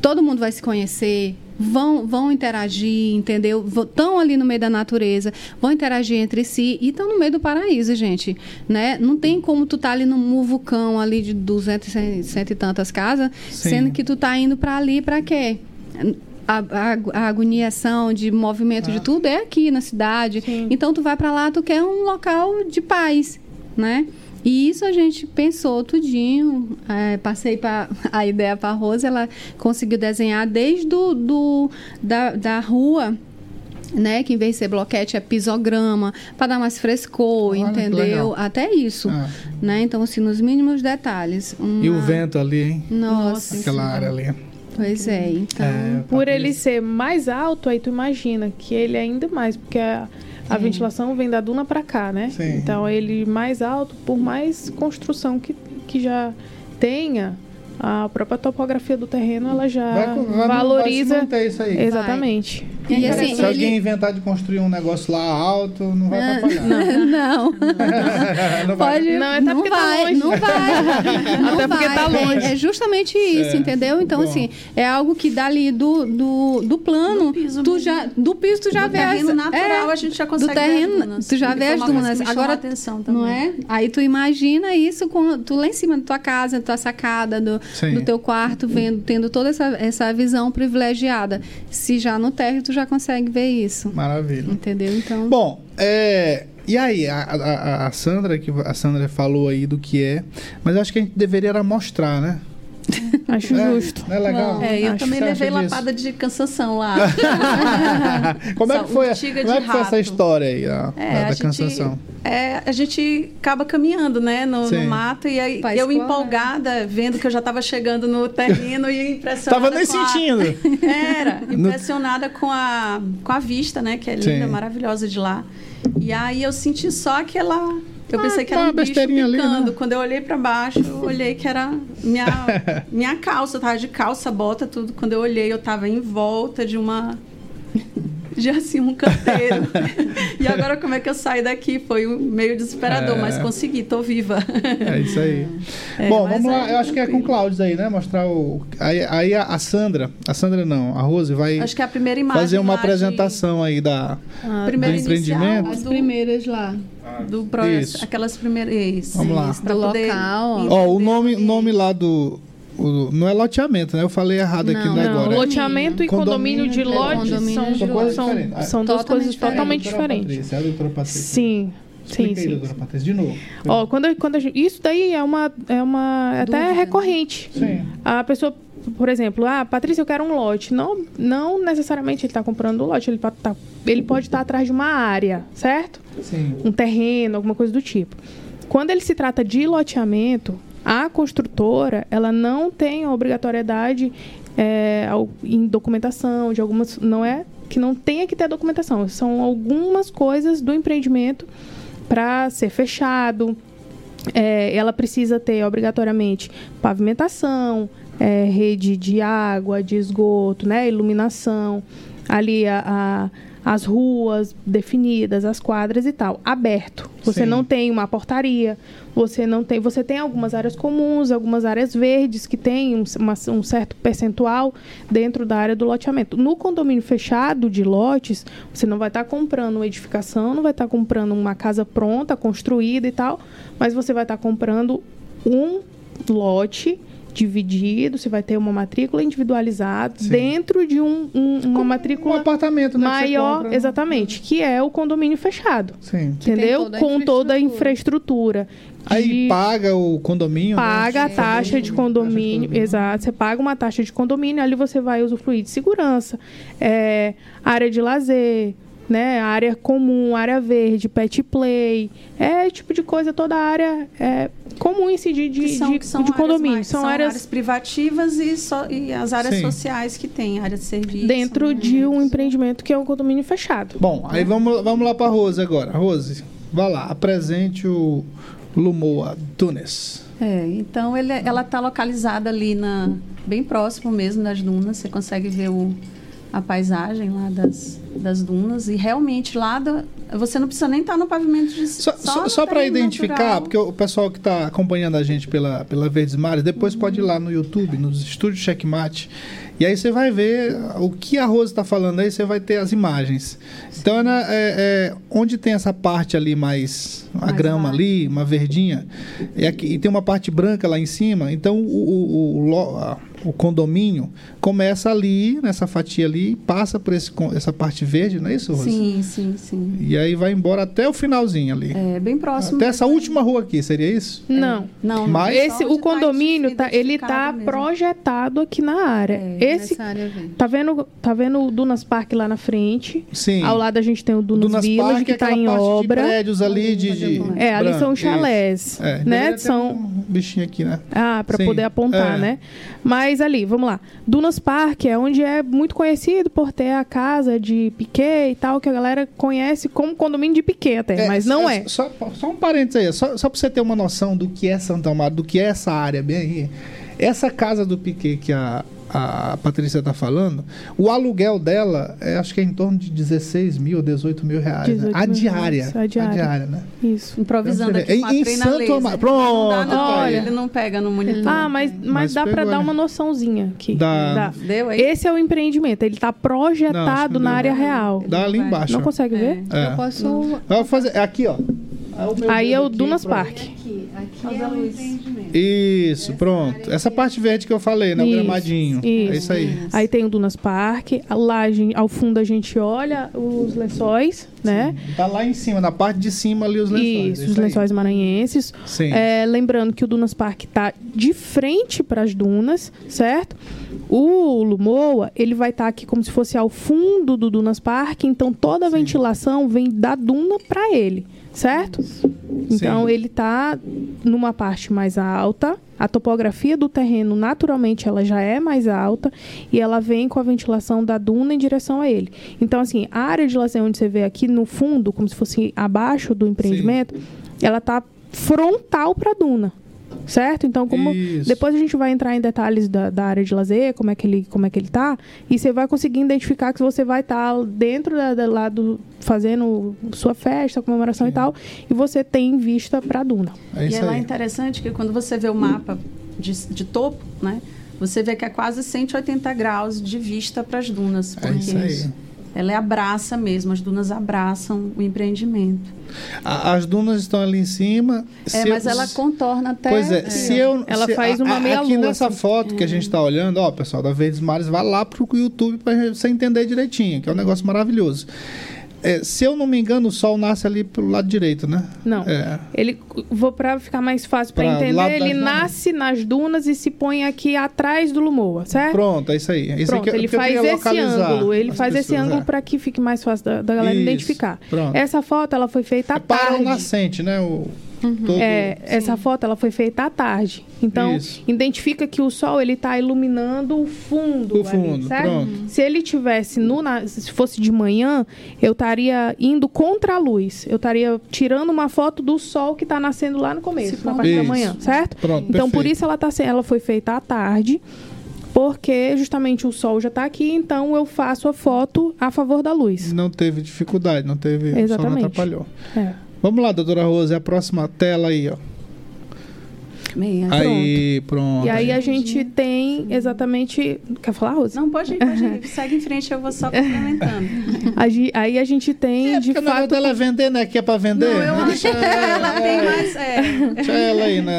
Todo mundo vai se conhecer, vão, vão interagir, entendeu? Estão ali no meio da natureza, vão interagir entre si e estão no meio do paraíso, gente, né? Não tem como tu tá ali no muvucão ali de 200, 100, cento e tantas casas, Sim. sendo que tu tá indo para ali para quê? A, a, a agoniação de movimento de tudo é aqui na cidade. Então tu vai para lá, tu quer um local de paz, né? E isso a gente pensou tudinho. é, passei pra, a ideia para a Rose, ela conseguiu desenhar desde do, do- da, da rua. Né, que em vez de ser bloquete é pisograma, para dar mais frescor, Olha, entendeu? Até isso. Ah. Né? Então, assim, nos mínimos detalhes. E o uma- vento ali, hein? Nossa, Aquela área ali. pois é. Então, É, Por ele Patrícia. ser mais alto, aí tu imagina que ele é ainda mais, porque a, a ventilação vem da duna para cá, né? Sim. Então ele mais alto, por mais construção que, que já tenha, a própria topografia do terreno ela já Vai, vai, vai valoriza. manter isso aí. Exatamente. E assim, Se alguém ele- inventar de construir um negócio lá alto, não vai Ah, atrapalhar. não. Não vai. Pode, Não, é até porque tá vai, longe. não vai, não Até porque vai. tá É- longe. É, justamente isso, É. entendeu? Então, Bom. assim, é algo que dali do, do, do plano, Do piso tu mesmo. já, do piso tu já do vê as- terreno natural é, a gente já consegue do terreno, ver as dunas. tu já vê as dunas. Agora, atenção também. não é? Aí tu imagina isso com tu lá em cima da tua casa, da tua sacada, do, Sim. do teu quarto, vendo, tendo toda essa, essa visão privilegiada. Se já no térreo tu já consegue ver isso, Maravilha. entendeu? Então, Bom, é, e aí, a, a- a Sandra, que a Sandra falou aí do que é, mas acho que a gente deveria mostrar, né? Acho É, justo. Não é legal? É, eu Acho também levei acha disso? lapada de cansação lá. como é que foi, como é que foi essa história aí, a, É, da, a da gente, cansação? é, a gente acaba caminhando, né, no, no mato, e aí Pra eu empolgada, vendo que eu já estava chegando no terreno e impressionada Tava nem com a- sentindo. Era, impressionada com, a, com a vista, né, que é linda, Sim. maravilhosa de lá. E aí eu senti só aquela... Eu Ah, pensei que tá era uma um bicho besteirinha ali, picando. né? Quando eu olhei pra baixo, eu olhei que era minha, minha calça. Eu tava de calça, bota, tudo. Quando eu olhei, eu tava em volta de uma... De assim, um canteiro. e agora como é que eu saio daqui? Foi meio desesperador, É. mas consegui, tô viva. É isso aí. É, Bom, vamos lá. é Eu acho que é com o. Cláudio aí, né? Mostrar o. Aí, aí a, Sandra, a Sandra não, a Rose vai Acho que é a primeira imagem fazer uma apresentação aí da, Primeira do inicial, empreendimento. as do- primeiras lá. Do projeto, Isso. aquelas primeiras. Isso, Vamos lá. isso, Do poder local, ó. o nome, nome lá do. o- não é loteamento, né? Eu falei errado aqui Não, né, Não, agora. loteamento e Condomínio condomínio de é lote condomínio são, de São coisas são, diferentes. são duas coisas totalmente É diferentes. Patrícia, é a doutora Patrícia. Sim, sim, Explica aí, sim. doutora Patrícia, de novo. Ó, quando, quando a gente- isso daí é uma, é uma é até Dúvida, né? recorrente. Sim. A pessoa, por exemplo, ah, Patrícia, eu quero um lote. Não, não necessariamente ele está comprando o lote, ele pode tá, ele pode estar atrás de uma área, certo? Sim. Um terreno, alguma coisa do tipo. Quando ele se trata de loteamento, a construtora ela não tem a obrigatoriedade é, em documentação de algumas, não é que não tenha que ter documentação, são algumas coisas do empreendimento para ser fechado. É, ela precisa ter obrigatoriamente pavimentação, é, rede de água, de esgoto, né, iluminação, ali a, a- as ruas definidas, as quadras e tal, aberto. Você Sim. não tem uma portaria, você não tem, você tem algumas áreas comuns, algumas áreas verdes que tem um, uma- um certo percentual dentro da área do loteamento. No condomínio fechado de lotes, você não vai estar comprando uma edificação, não vai estar comprando uma casa pronta, construída e tal, mas você vai estar comprando um lote dividido, você vai ter uma matrícula individualizada Sim. dentro de um, um- uma Como Um matrícula apartamento, né? que maior, compra, né? exatamente, que é o condomínio fechado. Sim. Entendeu? toda a Com toda a infraestrutura. Aí paga o condomínio. né? paga a Sim. taxa de condomínio, exato. Você paga uma taxa de condomínio, ali você vai usufruir de segurança, é, área de lazer, né, área comum, área verde, pet play, é tipo de coisa, toda a área é, comum em si de, de, Que são, de, que são de áreas condomínio. mais- são, áreas, privativas e, só, e as áreas Sim. sociais que tem, área de serviço. dentro né? de um empreendimento que é um condomínio fechado. Bom, aí vamos, vamos lá para Rose agora. Rose, vá lá, apresente o Lumoa Tunes. É, então ele, ela está localizada ali na bem próximo mesmo das dunas. Você consegue ver o, a paisagem lá das, das dunas e realmente lá da- você não precisa nem estar no pavimento de Só, só, só para identificar, natural. porque o pessoal que está acompanhando a gente pela, pela Verdes Mares, depois pode ir lá no YouTube, nos estúdios Checkmate, E aí você vai ver o que a Rose está falando aí, você vai ter as imagens. Então, né, é, é, onde tem essa parte ali mais. a Mais grama lá. ali, uma verdinha, e, aqui, e tem uma parte branca lá em cima. Então, o, o, o, a- o condomínio começa ali, nessa fatia ali, passa por esse, essa parte verde, não é isso, Rose? Sim, sim, sim. E aí vai embora até o finalzinho ali. É bem próximo. até essa última rua aqui, seria isso? Não. Não, Mas- Esse, o condomínio, tá, ele tá mesmo. projetado aqui na área. É, Esse, nessa área tá vendo, tá vendo o Dunas Park lá na frente? Sim. Ao lado a gente tem o Dunas, Dunas Village, Park que é tá em obra. de prédios ali de... de É, ali são branco, chalés, isso. É, né? São- um bichinho aqui, né? Ah, para poder apontar, é. né? Mas ali, vamos lá. Dunas Park é onde é muito conhecido por ter a casa de Piquet e tal, que a galera conhece como condomínio de Piquet até, mas não é. Só, só um parênteses aí, só, só pra você ter uma noção do que é Santa Amaro, do que é essa área bem aí. Essa casa do Piquet que a, a Patrícia tá falando, o aluguel dela é, acho que é em torno de 16 mil, 18 mil reais. né? 18 A mil diária. reais, a diária. né? Isso. Improvisando aqui Em- a em Santo. Amaro. Pronto, Não dá, não, aí. ele não pega no monitor. Ah, mas, mas, Mas dá para dar né? uma noçãozinha aqui. Dá. Dá. Deu aí? Esse é o empreendimento, ele tá Não, acho projetado que na não. área real. Dá ali embaixo. Não consegue ver? É. Eu posso. Vai fazer, é aqui, ó. o meu Aí é o Dunas. Park. Aqui é o. Isso, pronto. Essa parte verde que eu falei, né? O Isso, gramadinho. É isso. isso aí. Aí tem o Dunas Park, lá a gente- ao fundo a gente olha os lençóis, né? Tá lá em cima, na parte de cima ali os lençóis. Isso, é os aí. lençóis maranhenses. Sim. É, lembrando que o Dunas Park está de frente para as dunas, certo? O Lumoa, ele vai estar aqui como se fosse ao fundo do Dunas Park, então toda a ventilação vem da duna para ele, certo? Então Sim. ele está numa parte mais alta. A topografia do terreno, naturalmente, ela já é mais alta e ela vem com a ventilação da duna em direção a ele. Então, assim, a área de lazer onde você vê aqui no fundo, como se fosse abaixo do empreendimento, ela tá frontal para a duna. Certo? Então, como Isso. depois a gente vai entrar em detalhes da, da área de lazer, como é que ele como é que ele tá, e você vai conseguir identificar que você vai estar dentro da, da- lá do fazendo sua festa, comemoração e tal, e você tem vista para a duna. É e é lá interessante que quando você vê o mapa de, de topo, né? Você vê que é quase 180 graus de vista para as dunas. É isso aí. Ela é abraça mesmo, as dunas abraçam o empreendimento. A- As dunas estão ali em cima. É, mas eu- ela contorna até. Pois é, aqui, se eu. Ela se- faz uma a- meia Aqui lua, nessa assim. foto que a gente tá olhando, ó, pessoal da Verdes Mares, vai lá pro YouTube pra você entender direitinho, que é um negócio maravilhoso. É, se eu não me engano, o sol nasce ali pelo lado direito, né? Não. É. Ele vou para ficar mais fácil para entender, ele nasce nas dunas e se põe aqui atrás do Lumoa, certo? Pronto, é isso aí. É isso Pronto, que eu- ele que faz esse ângulo, ele as faz esse pessoas, ângulo é. para que fique mais fácil da, da galera Isso, identificar. pronto. Essa foto ela foi feita à É para o tarde. nascente, né? O, todo- É, essa foto ela foi feita à tarde. Então, Isso. identifica que o sol ele tá iluminando o fundo, O ali, fundo, certo? pronto. Se ele tivesse no na- se fosse de manhã, eu estaria indo contra a luz. Eu estaria tirando uma foto do sol que está nascendo lá no começo, na parte da Isso. manhã, certo? Pronto, então, por perfeito. isso ela tá se- ela foi feita à tarde. Porque justamente o sol já está aqui, então eu faço a foto a favor da luz. Não teve dificuldade, não teve. Só não Exatamente. atrapalhou. É. Vamos lá, doutora Rose, a próxima tela aí, ó. Meia. Aí, pronto. E aí a gente tem exatamente. Quer falar, Rose? Não, pode ir, pode ir. Segue em frente, eu vou só complementando. Aí a gente tem, É, de fato. dela é vender, né? Que é pra vender. Não, eu acho que ela tem mais. É, Deixa ela aí, né?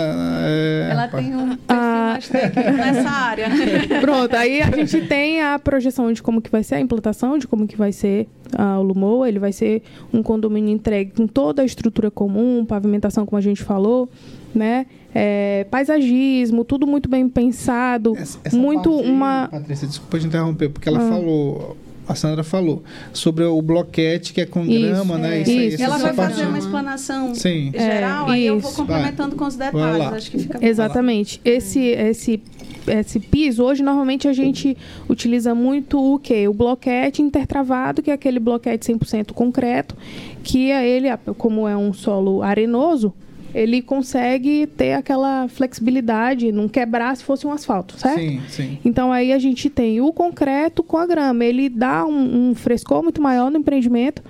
É, ela tem um perfil Ah. mais técnico nessa área. Pronto, aí a gente tem a projeção de como que vai ser a implantação, de como que vai ser ah, o Lumoa. Ele vai ser um condomínio entregue com toda a estrutura comum, pavimentação, como a gente falou, né? É, paisagismo, tudo muito bem pensado. Essa- essa muito parte uma. Patrícia, desculpa te interromper, porque ela Ah. falou. A Sandra falou sobre o bloquete que é com Isso, grama, né? é. Isso, aí, Isso. Ela vai fazer uma explanação Sim. geral, É, aí eu vou isso. complementando com os Vai detalhes. Acho que fica Exatamente. Esse, esse, esse piso, hoje, normalmente a gente utiliza muito o quê? O bloquete intertravado, que é aquele bloquete 100% concreto, que é ele, como é um solo arenoso, ele consegue ter aquela flexibilidade, não quebrar se fosse um asfalto, certo? Sim, sim. Então aí a gente tem o concreto com a grama. Ele dá um, um frescor muito maior no empreendimento.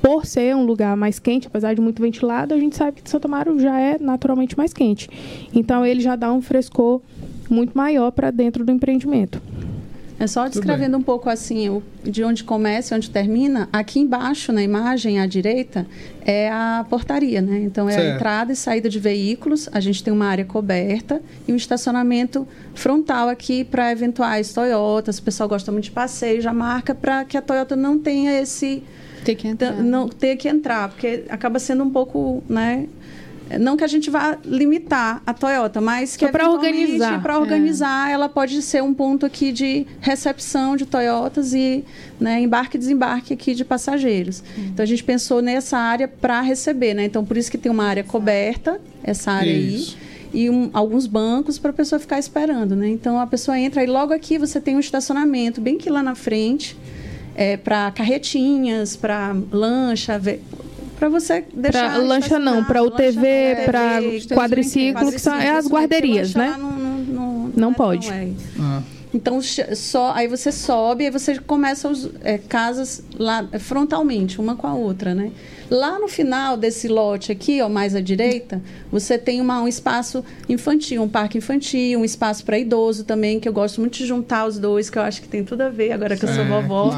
Por ser um lugar mais quente, apesar de muito ventilado, a gente sabe que Santo Amaro já é naturalmente mais quente. Então ele já dá um frescor muito maior para dentro do empreendimento. É só descrevendo um pouco assim, o, de onde começa e onde termina. Aqui embaixo, na imagem à direita, é a portaria, né? Então, é Certo. a entrada e saída de veículos. A gente tem uma área coberta e um estacionamento frontal aqui para eventuais Toyotas. O pessoal gosta muito de passeio, já marca para que a Toyota não tenha esse... Tem que entrar. Não ter que entrar, porque acaba sendo um pouco, né? Não que a gente vá limitar a Toyota, mas que eventualmente, organizar. Para organizar, ela pode ser um ponto aqui de recepção de Toyotas e né, embarque e desembarque aqui de passageiros. Então a gente pensou nessa área para receber, né? Então por isso que tem uma área coberta, essa área Isso. aí e um- alguns bancos para a pessoa ficar esperando, né? Então a pessoa entra e logo aqui você tem um estacionamento bem que lá na frente é, para carretinhas, para lancha, para você deixar Pra lancha não, UTV, lancha não, pra UTV, quadriciclo, que são- é as guarderias, né? lá Não, não, não, Não é pode. é. Ah, Então, só, aí você sobe, aí você começa os é, casas lá é, frontalmente, uma com a outra, né? Lá no final desse lote aqui, ó, mais à direita, você tem uma, um espaço infantil, um parque infantil, um espaço para idoso também, que eu gosto muito de juntar os dois, que eu acho que tem tudo a ver, agora que eu sou é, vovó.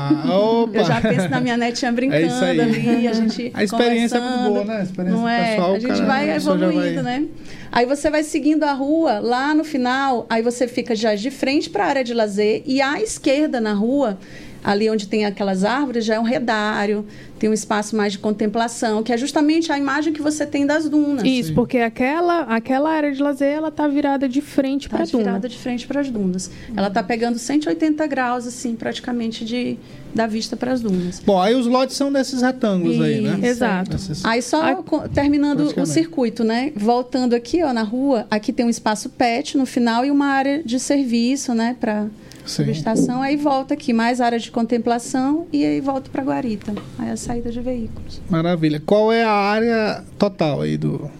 Eu já penso na minha netinha brincando É ali, a gente A experiência é muito boa, né? A experiência Não é? pessoal, a gente cara, vai evoluindo, vai- né? Aí você vai seguindo a rua, lá no final, aí você fica já de frente para a área de lazer e à esquerda na rua, ali onde tem aquelas árvores, já é um redário, tem um espaço mais de contemplação, que é justamente a imagem que você tem das dunas. Isso, porque aquela, aquela área de lazer, ela tá virada de frente Tá pra duna. virada de frente para as dunas. Ela tá pegando 180 graus, assim, praticamente de, da vista para as dunas. Bom, aí os lotes são desses retângulos aí, né? Isso, Exato. Esses- Aí só co- terminando o circuito, né? Voltando aqui, ó, na rua, aqui tem um espaço pet no final e uma área de serviço, né, para Sim. subestação. Aí volta aqui, mais área de contemplação e aí volta para Guarita. Aí a saída de veículos. Maravilha. Qual é a área total aí do...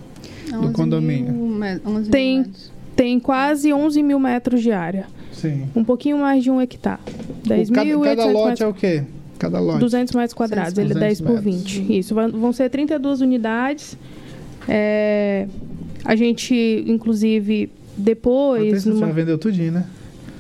11 condomínio. mil me- 11 mil Tem-. Tem quase 11 mil metros de área. Sim. Um pouquinho mais de um hectare. O cada, 10.800 cada lote metros é o quê? Cada lote. 200 metros quadrados, ele é 200 10 por metros. 20. Isso, vão ser 32 unidades. É, a gente, inclusive, depois. Patrícia, você numa- já vendeu tudinho, né?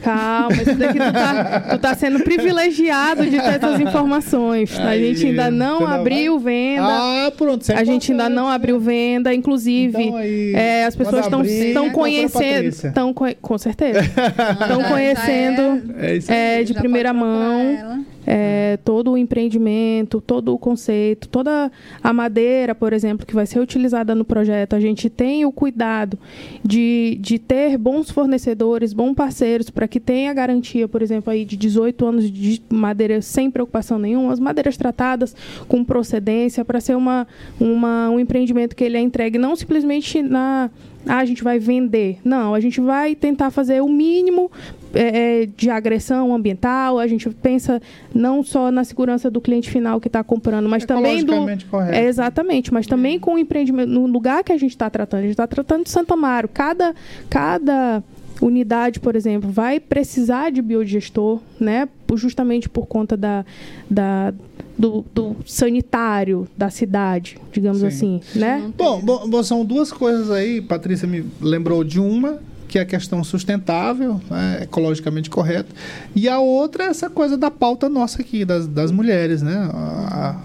Calma, isso daqui tu tá, tu tá sendo privilegiado de ter essas informações. tá? A gente ainda não abriu venda. Ah, pronto. é a gente ainda não abriu venda, inclusive. Então, aí, é, as pessoas estão a conhecendo. Estão com certeza. Estão Já- conhecendo É aí. é, de primeira mão. é, todo o empreendimento, todo o conceito, toda a madeira, por exemplo, que vai ser utilizada no projeto, a gente tem o cuidado de, de ter bons fornecedores, bons parceiros, para que tenha garantia, por exemplo, aí de 18 anos de madeira sem preocupação nenhuma, as madeiras tratadas com procedência, para ser uma, uma, um empreendimento que ele é entregue não simplesmente na. Ah, a gente vai vender. Não, a gente vai tentar fazer o mínimo é, é, de agressão ambiental, a gente pensa não só na segurança do cliente final que está comprando, mas também do. Correto. É, exatamente, mas também com o empreendimento, no lugar que a gente está tratando. A gente está tratando de Santo Amaro. Cada, cada unidade, por exemplo, vai precisar de biodigestor, né? Justamente por conta da, da, do, do sanitário da cidade, digamos Sim. assim, né? Bom, bom, bom, são duas coisas aí. Patrícia me lembrou de uma, que é a questão sustentável, né, ecologicamente correta, e a outra é essa coisa da pauta nossa aqui, das, das mulheres, né? A-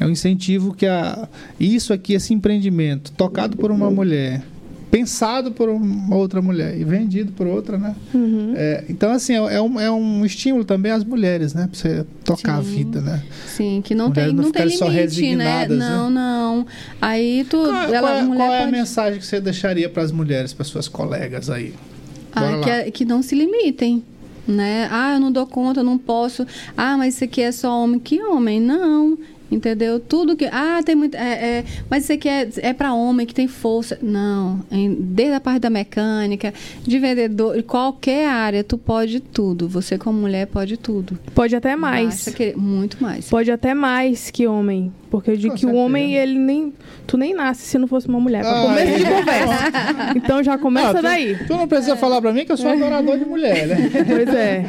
a- é um incentivo que a, isso aqui, esse empreendimento, tocado por uma mulher, pensado por uma outra mulher e vendido por outra, né? Uhum. É, então, assim, é, é um, é um estímulo também às mulheres, né? Pra você tocar a Sim. vida, né? Sim, que não Mulheres tem, não não tem limite, né? né? Não, não. Aí tu. Qual, ela, qual é, a mulher qual é a pode... mensagem que você deixaria para as mulheres, para suas colegas aí? Ah, que, é- que não se limitem. Né? Ah, eu não dou conta, eu não posso. Ah, mas isso aqui é só homem. Que homem? Não. Entendeu? Tudo que. Ah, tem muito. É, é, mas isso aqui é, é para homem que tem força. Não. Em- desde a parte da mecânica, de vendedor, qualquer área, tu pode tudo. Você, como mulher, pode tudo. Pode até mais. Basta querer- muito mais. Pode até mais que homem. Porque eu digo Com que o certeza. homem, ele nem. Tu nem nasce se não fosse uma mulher. Ah, começo é. de conversa. Então já começa Ah, tu, daí. Tu não precisa falar para mim que eu sou adorador de mulher, né? Pois é.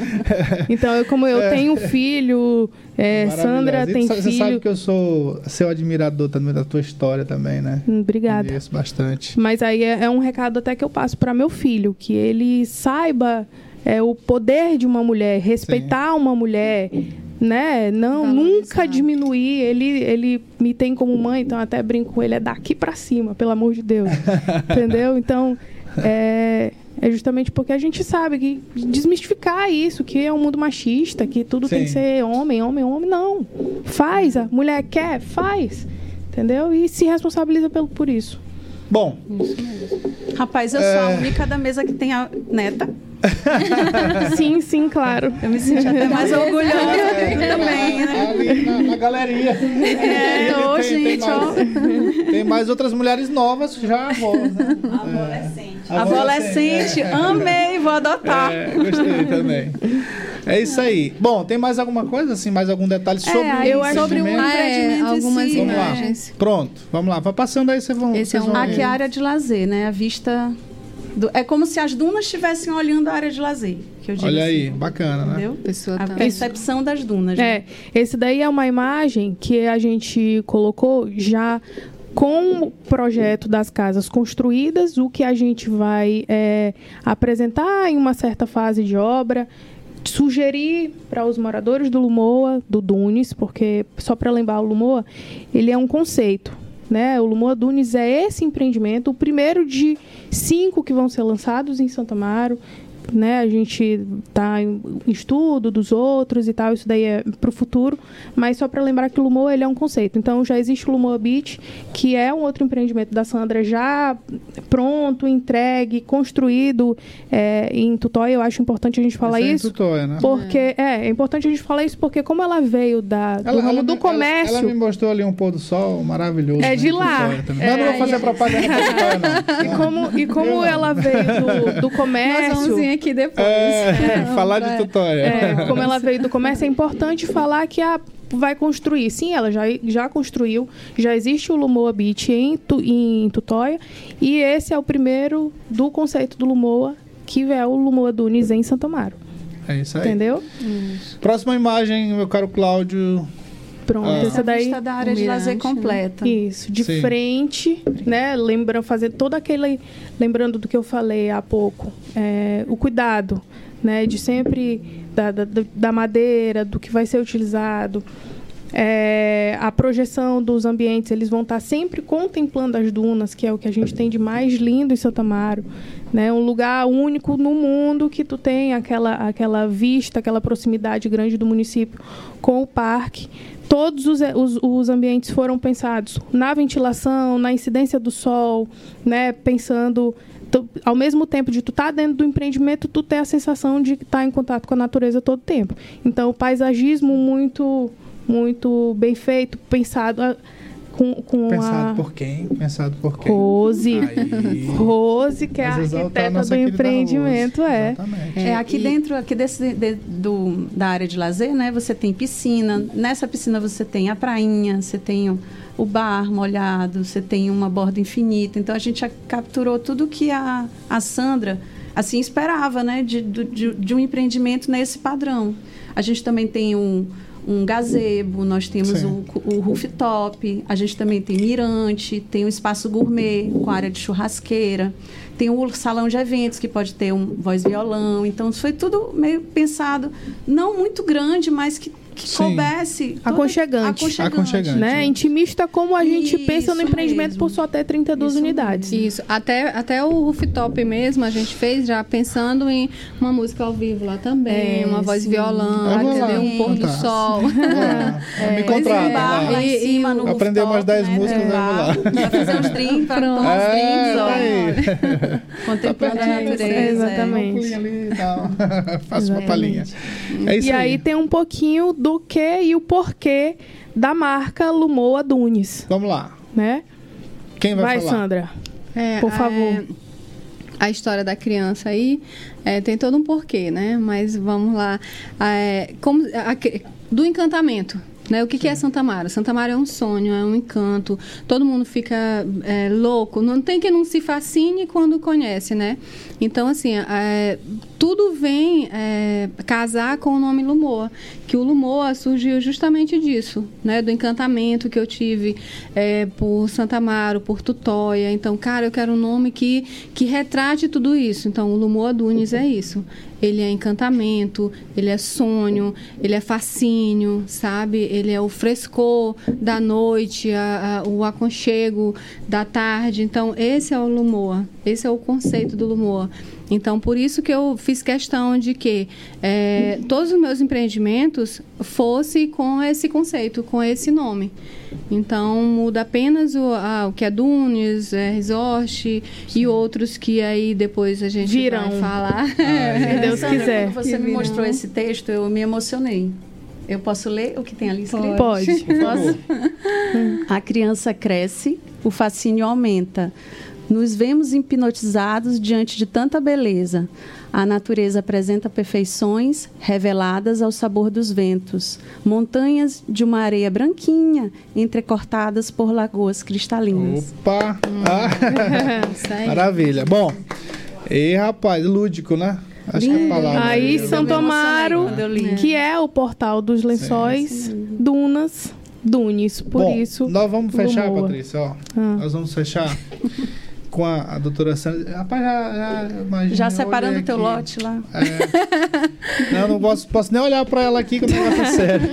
Então, eu, como eu tenho filho, é. Sandra tem sa- Você sabe filho. que eu sou seu admirador também da tua história também, né? Hum, Obrigada. Conheço bastante. Mas aí é, é um recado até que eu passo para meu filho, que ele saiba é, o poder de uma mulher, respeitar uma mulher, né? Não, Valorizar. nunca diminuir. Ele, ele me tem como mãe, então até brinco com ele, é daqui pra cima, pelo amor de Deus. Entendeu? Então, é, é justamente porque a gente sabe que desmistificar isso, que é um mundo machista, que tudo tem Sim. que ser homem, homem, homem. Não. Faz. A mulher quer, faz. Entendeu? E se responsabiliza pelo, por isso. Bom, Rapaz, eu sou a única da mesa que tem a neta. sim, sim, claro. Eu me senti até mais orgulhosa também, né? ali na, na galeria. É, Tem- ô, tem- tem gente, ó. mais- Tem mais outras mulheres novas, já avós, né? Adolescente, amei, vou adotar. É, gostei também. É isso aí. Bom, tem mais alguma coisa, assim, mais algum detalhe sobre É, aí o sobre o empreendimento? Ah, é, algumas si. Vamos lá. imagens. Pronto, vamos lá. Vai passando aí, vocês vão. Esse é vocês um- vão Aqui é a área de lazer, né? A vista. É como se as dunas estivessem olhando a área de lazer. Que eu digo Olha assim, aí, bacana, né? Entendeu? Pessoa A tá... percepção das dunas. né? É, esse daí é uma imagem que a gente colocou já com o projeto das casas construídas, o que a gente vai é, apresentar em uma certa fase de obra, sugerir para os moradores do Lumoa, do Dunes, porque só para lembrar o Lumoa, ele é um conceito. Né? O Lumoa Dunes é esse empreendimento, o primeiro de cinco que vão ser lançados em Santa Amaro. Né? A gente está em estudo dos outros e tal, isso daí é para o futuro, mas só para lembrar que o Lumoa ele é um conceito. Então já existe o Lumoa Beach, que é um outro empreendimento da Sandra já pronto, entregue, construído é, em Tutóia. Eu acho importante a gente falar Esse é em isso. Tutóia, né? Porque é, é importante a gente falar isso porque como ela veio da, do ramo do me- comércio, Ela, me mostrou ali um pôr do sol maravilhoso. É né, de em lá. Também. É, Mas eu não vou fazer propaganda pra Tutóia, não. e como, e como ela veio do, do Nós comércio, aqui depois. É, falar de É. Tutóia. é, como ela veio do comércio, é importante falar que a vai construir. Sim, ela já, já construiu, já existe o Lumoa Beach em, Tu- em Tutóia, e esse é o primeiro do conceito do Lumoa, que é o Lumoa Dunes em Santo Amaro. É isso aí. Entendeu? Próxima imagem, meu caro Cláudio. Pronto, Ah. essa daí. vista da área de lazer né? completa. Isso, de Sim. frente, né? Lembra, fazer todo aquele. Lembrando do que eu falei há pouco, é, o cuidado, né? De sempre da, da, da madeira, do que vai ser utilizado. É, a projeção dos ambientes, eles vão estar sempre contemplando as dunas, que é o que a gente tem de mais lindo em Santa Amaro. Né? Um lugar único no mundo que tu tem aquela, aquela vista, aquela proximidade grande do município com o parque. Todos os, os, os ambientes foram pensados na ventilação, na incidência do sol, né? pensando tu- ao mesmo tempo de tu estar dentro do empreendimento, tu ter a sensação de estar em contato com a natureza todo tempo. Então, o paisagismo muito muito bem feito, pensado ah, com, com Pensado a por quem? Pensado por quem? Rose. Aí. Rose, que é a a arquiteta do empreendimento, é. Exatamente. É, É, aqui e- dentro aqui desse, de- do, da área de lazer, né? Você tem piscina. Nessa piscina você tem a prainha, você tem o, o bar molhado, você tem uma borda infinita. Então a gente já capturou tudo que a, a Sandra assim esperava, né? De, de, de um empreendimento nesse padrão. A gente também tem um, um gazebo, nós temos o, o rooftop, a gente também tem mirante, tem um espaço gourmet com área de churrasqueira, tem o salão de eventos que pode ter um voz violão. Então foi tudo meio pensado, não muito grande, mas que, que Sim. coubesse toda- Aconchegante. Aconchegante. Né? Intimista como a gente pensa no Isso empreendimento mesmo. por só ter 32 Isso unidades. Isso, até, até o rooftop mesmo a gente fez já pensando em uma música ao vivo lá também, É, uma voz sim. violão, entendeu? Um pôr do sol. Me Pois é, contrata. bar lá em E- cima no Aprender rooftop, umas 10 né? músicas, É, vamos lá. Vai fazer uns drinks, vai Pronto. tomar uns É, drinks, ó. aí. Contemplando a Tá natureza. pertinho, é. Exatamente. Faça uma palhinha. É isso E aí tem um pouquinho do que e o porquê da marca Lumoa Dunes, Vamos lá. né? Quem vai, Vai, falar? Sandra. É, Por favor. é, a história da criança aí é, tem todo um porquê, né? Mas vamos lá. É, como, a- do encantamento. Né? O que, que é Santa Mara? Santa Mara é um sonho, é um encanto. Todo mundo fica é, louco. Não tem quem não se fascine quando conhece, né? Então, assim, é, tudo vem é, casar com o nome Lumoa. Que o Lumoa surgiu justamente disso, né? Do encantamento que eu tive é, por Santa Amaro, por Tutóia. Então, cara, eu quero um nome que, que retrate tudo isso. Então, o Lumoa Dunes é isso. Ele é encantamento, ele é sonho, ele é fascínio, sabe? Ele é o frescor da noite, a- a- o aconchego da tarde. Então, esse é o Lumoa, esse é o conceito do Lumoa. Então, por isso que eu fiz questão de que eh, todos os meus empreendimentos fosse com esse conceito, com esse nome. Então, muda apenas o, ah, o que é Dunes, é Resort e outros que aí depois a gente Virão. vai falar. Se Deus Sandra, quiser. Quando você me mostrou esse texto, eu me emocionei. Eu posso ler o que tem ali escrito? Pode. Posso? A criança cresce, o fascínio aumenta. Nos vemos hipnotizados diante de tanta beleza. A natureza apresenta perfeições reveladas ao sabor dos ventos. Montanhas de uma areia branquinha, entrecortadas por lagoas cristalinas. Opa! Ah, aí. maravilha. Bom, e rapaz, lúdico, né? Acho que é a palavra. Aí? Santo Amaro, que é o portal dos lençóis, Dunas, Dunes. Por Bom, isso. Nós vamos fechar, Lumoa. Patrícia, ó. Ah. Nós vamos fechar com a, a doutora Sandra. Rapaz, já, já imagina. Já eu separando o teu lote lá. É. Não, não posso, posso nem olhar pra ela aqui que o negócio é sério.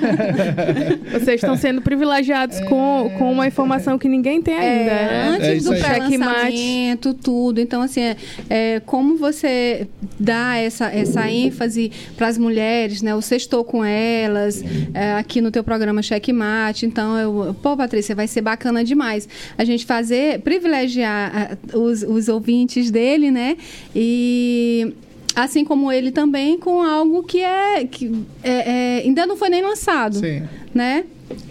Vocês estão sendo privilegiados com, com uma informação que ninguém tem ainda. É, né? antes É isso do pré-lançamento, tudo. Então, assim, é, é, como você dá essa, essa ênfase para as mulheres, né? Você estou com elas, é, aqui no teu programa Checkmate. Então, eu, pô, Patrícia, vai ser bacana demais a gente fazer, privilegiar os, os ouvintes dele, né? E assim como ele também com algo que é que é, é, ainda não foi nem lançado, Sim. né?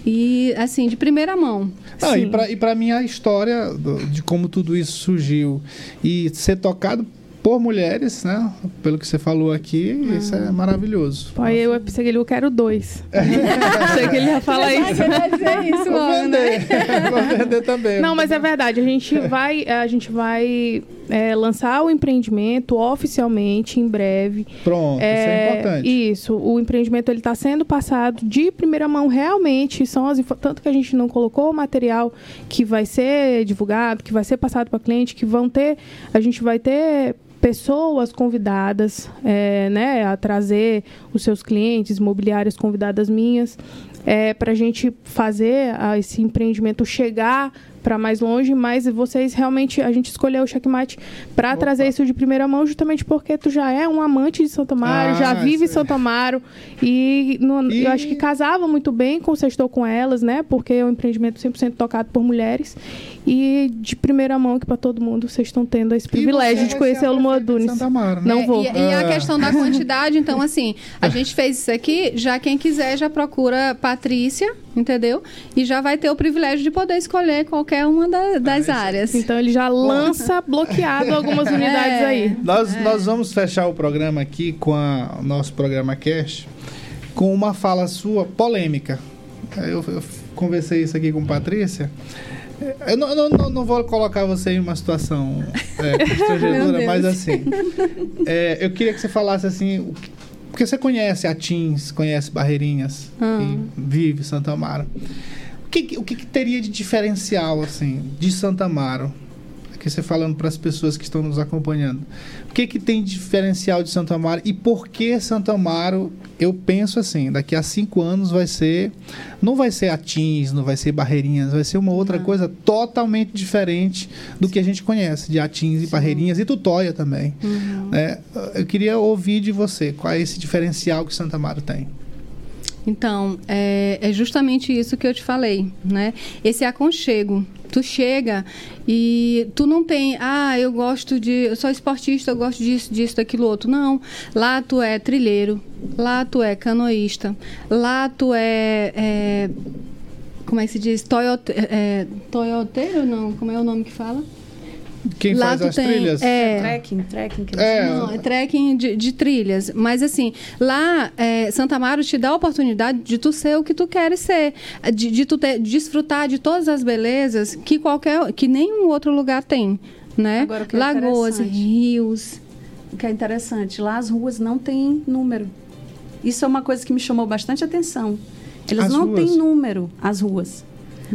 E assim de primeira mão. Não, e pra mim a história do- de como tudo isso surgiu e ser tocado por mulheres, né? Pelo que você falou aqui, isso é maravilhoso. Pô, aí eu pensei que ele eu quero dois. Achei que ele ia falar isso. isso, Vou mano, né? vender, vou vender também. Não, mas é verdade. A gente vai, a gente vai é, lançar o empreendimento oficialmente em breve. Pronto, isso é importante. Isso, o empreendimento ele está sendo passado de primeira mão realmente, são as tanto que a gente não colocou o material que vai ser divulgado, que vai ser passado para cliente, que vão ter, a gente vai ter pessoas convidadas, é, né, a trazer os seus clientes, imobiliárias convidadas minhas, é, para a gente fazer esse empreendimento chegar para mais longe, mas vocês realmente a gente escolheu o Checkmate para trazer isso de primeira mão, justamente porque tu já é um amante de Santo Amaro, Ah, já vive em. Santo Amaro e, no- E- eu acho que casava muito bem com o Sextou com elas, né? Porque é um empreendimento 100% tocado por mulheres e de primeira mão que para todo mundo vocês estão tendo esse E privilégio de conhecer o de Dunes. Santa Amaro, né? Não É, vou. E, e a Ah. questão da quantidade, então, assim, a gente fez isso aqui, já quem quiser já procura Patrícia, entendeu? E já vai ter o privilégio de poder escolher qualquer uma da- das áreas. Então ele já lança bloqueado algumas unidades É. aí. Nós, nós vamos fechar o programa aqui com a- o nosso programa Cash com uma fala sua polêmica. Eu, eu conversei isso aqui com Patrícia. Eu não, não, não, não vou colocar você em uma situação é, constrangedora, mas assim. é, eu queria que você falasse assim. o que- Porque você conhece Atins, conhece Barreirinhas, Ah. e vive Santa Amaro. O que, o que, que teria de diferencial, assim, de Santa Amaro? Aqui você falando para as pessoas que estão nos acompanhando. O que, que tem de diferencial de Santo Amaro e por que Santo Amaro? Eu penso assim, daqui a cinco anos vai ser, não vai ser Atins, não vai ser Barreirinhas, vai ser uma outra coisa totalmente diferente do que a gente conhece de Atins e Barreirinhas e Tutóia também. né? Eu queria ouvir de você qual é esse diferencial que Santo Amaro tem. Então, é, é justamente isso que eu te falei, né? Esse aconchego. Tu chega e tu não tem, ah, eu gosto de, eu sou esportista, eu gosto disso, disso, daquilo outro. Não. Lá tu é trilheiro, lá tu é canoísta, lá tu é, é como é que se diz? Toyote, é, toyoteiro, não? Como é o nome que fala? Quem lá faz tu as tem, trilhas? É, Trekking, trekking. Que eles É, não, é trekking de, de trilhas. Mas assim, lá, é, Santa Amaro te dá a oportunidade de tu ser o que tu queres ser. De, de tu ter, desfrutar de todas as belezas que qualquer. que nenhum outro lugar tem. Né? Agora, é Lagoas, rios. O que é interessante, lá as ruas não têm número. Isso é uma coisa que me chamou bastante atenção. Elas As não ruas? têm número, as ruas.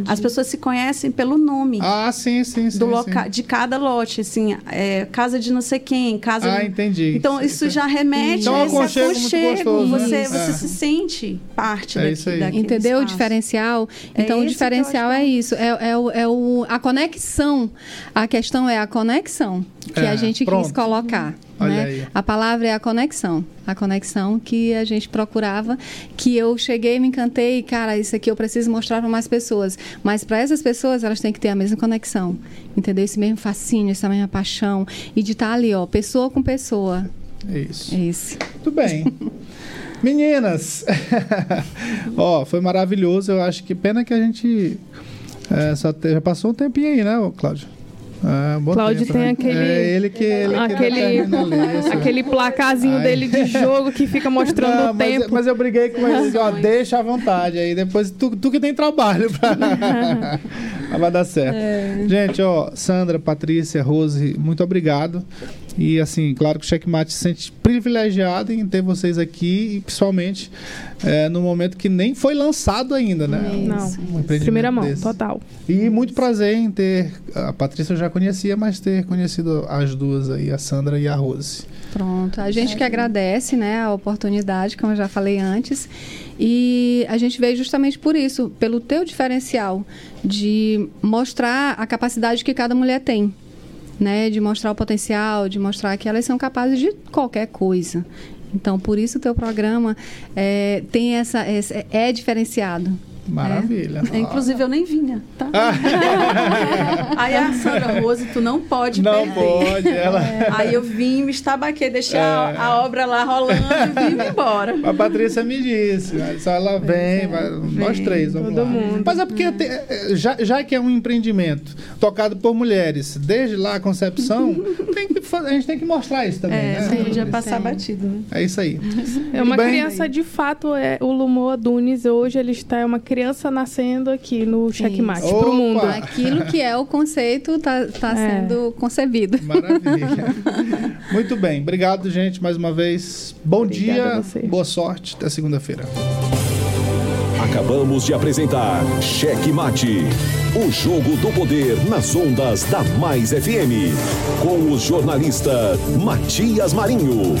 As pessoas se conhecem pelo nome. Ah, sim, sim, sim. do sim. loca de cada lote, assim, é, casa de não sei quem, casa. Ah, entendi. Então isso já remete Então, é a esse aconchego muito aconchego. né? Você, É. você se sente parte É daqui, isso aí. daquele Entendeu o diferencial? É Então, o diferencial é isso. É, é o, é o- a conexão. A questão é a conexão que É, a gente pronto. quis colocar. Né? A palavra é a conexão. A conexão que a gente procurava, que eu cheguei, me encantei, cara, isso aqui eu preciso mostrar para mais pessoas. Mas para essas pessoas, elas têm que ter a mesma conexão. Entendeu? Esse mesmo fascínio, essa mesma paixão. E de estar ali, ó, pessoa com pessoa. É isso. É isso. Muito bem. Meninas, ó, foi maravilhoso. Eu acho que pena que a gente é, só te- já passou um tempinho aí, né, Cláudio? Bom Cláudio tempo, tem né? aquele- É ele que ele que aquele, isso. aquele placazinho Ai. dele de jogo que fica mostrando Não, o mas, tempo. mas eu briguei com ele, ó, deixa à vontade aí, depois tu, tu que tem trabalho pra... Vai dar certo. É. Gente, ó, Sandra, Patrícia, Rose, muito obrigado. E assim, claro que o Checkmate se sente privilegiado em ter vocês aqui e principalmente é, no momento que nem foi lançado ainda, né? Não, Um primeira mão, desse. total. E muito prazer em ter. A Patrícia eu já conhecia, mas ter conhecido as duas aí, a Sandra e a Rose. Pronto. A gente que agradece, né, a oportunidade, como eu já falei antes. E a gente veio justamente por isso, pelo teu diferencial de mostrar a capacidade que cada mulher tem, né, de mostrar o potencial, de mostrar que elas são capazes de qualquer coisa. Então, por isso o teu programa é, tem essa, essa é diferenciado. Maravilha. É, inclusive, eu nem vinha, tá? Aí a Sandra Rose, tu não pode Não perder. pode, ela. Aí eu vim, me estabaquei, deixei a- É. a, obra lá rolando e vim embora. A Patrícia me disse, só ela vem, vai- nós três, vamos todo lá. mundo. Mas é porque te- é, já, já que é um empreendimento tocado por mulheres, desde lá a concepção, tem que a gente tem que mostrar isso também, É, né? Sim, passar sim. batido, né? É isso aí. É uma bem. criança de fato, é o Lumoa Dunes. Hoje ele está é uma criança nascendo aqui no Checkmate Opa! pro mundo. Aquilo que é o conceito está tá É. sendo concebido. Maravilha. Muito bem. Obrigado, gente, mais uma vez. Bom Obrigada dia, boa sorte. Até segunda-feira. Acabamos de apresentar Cheque Mate, o jogo do poder nas ondas da Mais FM, com o jornalista Matias Marinho.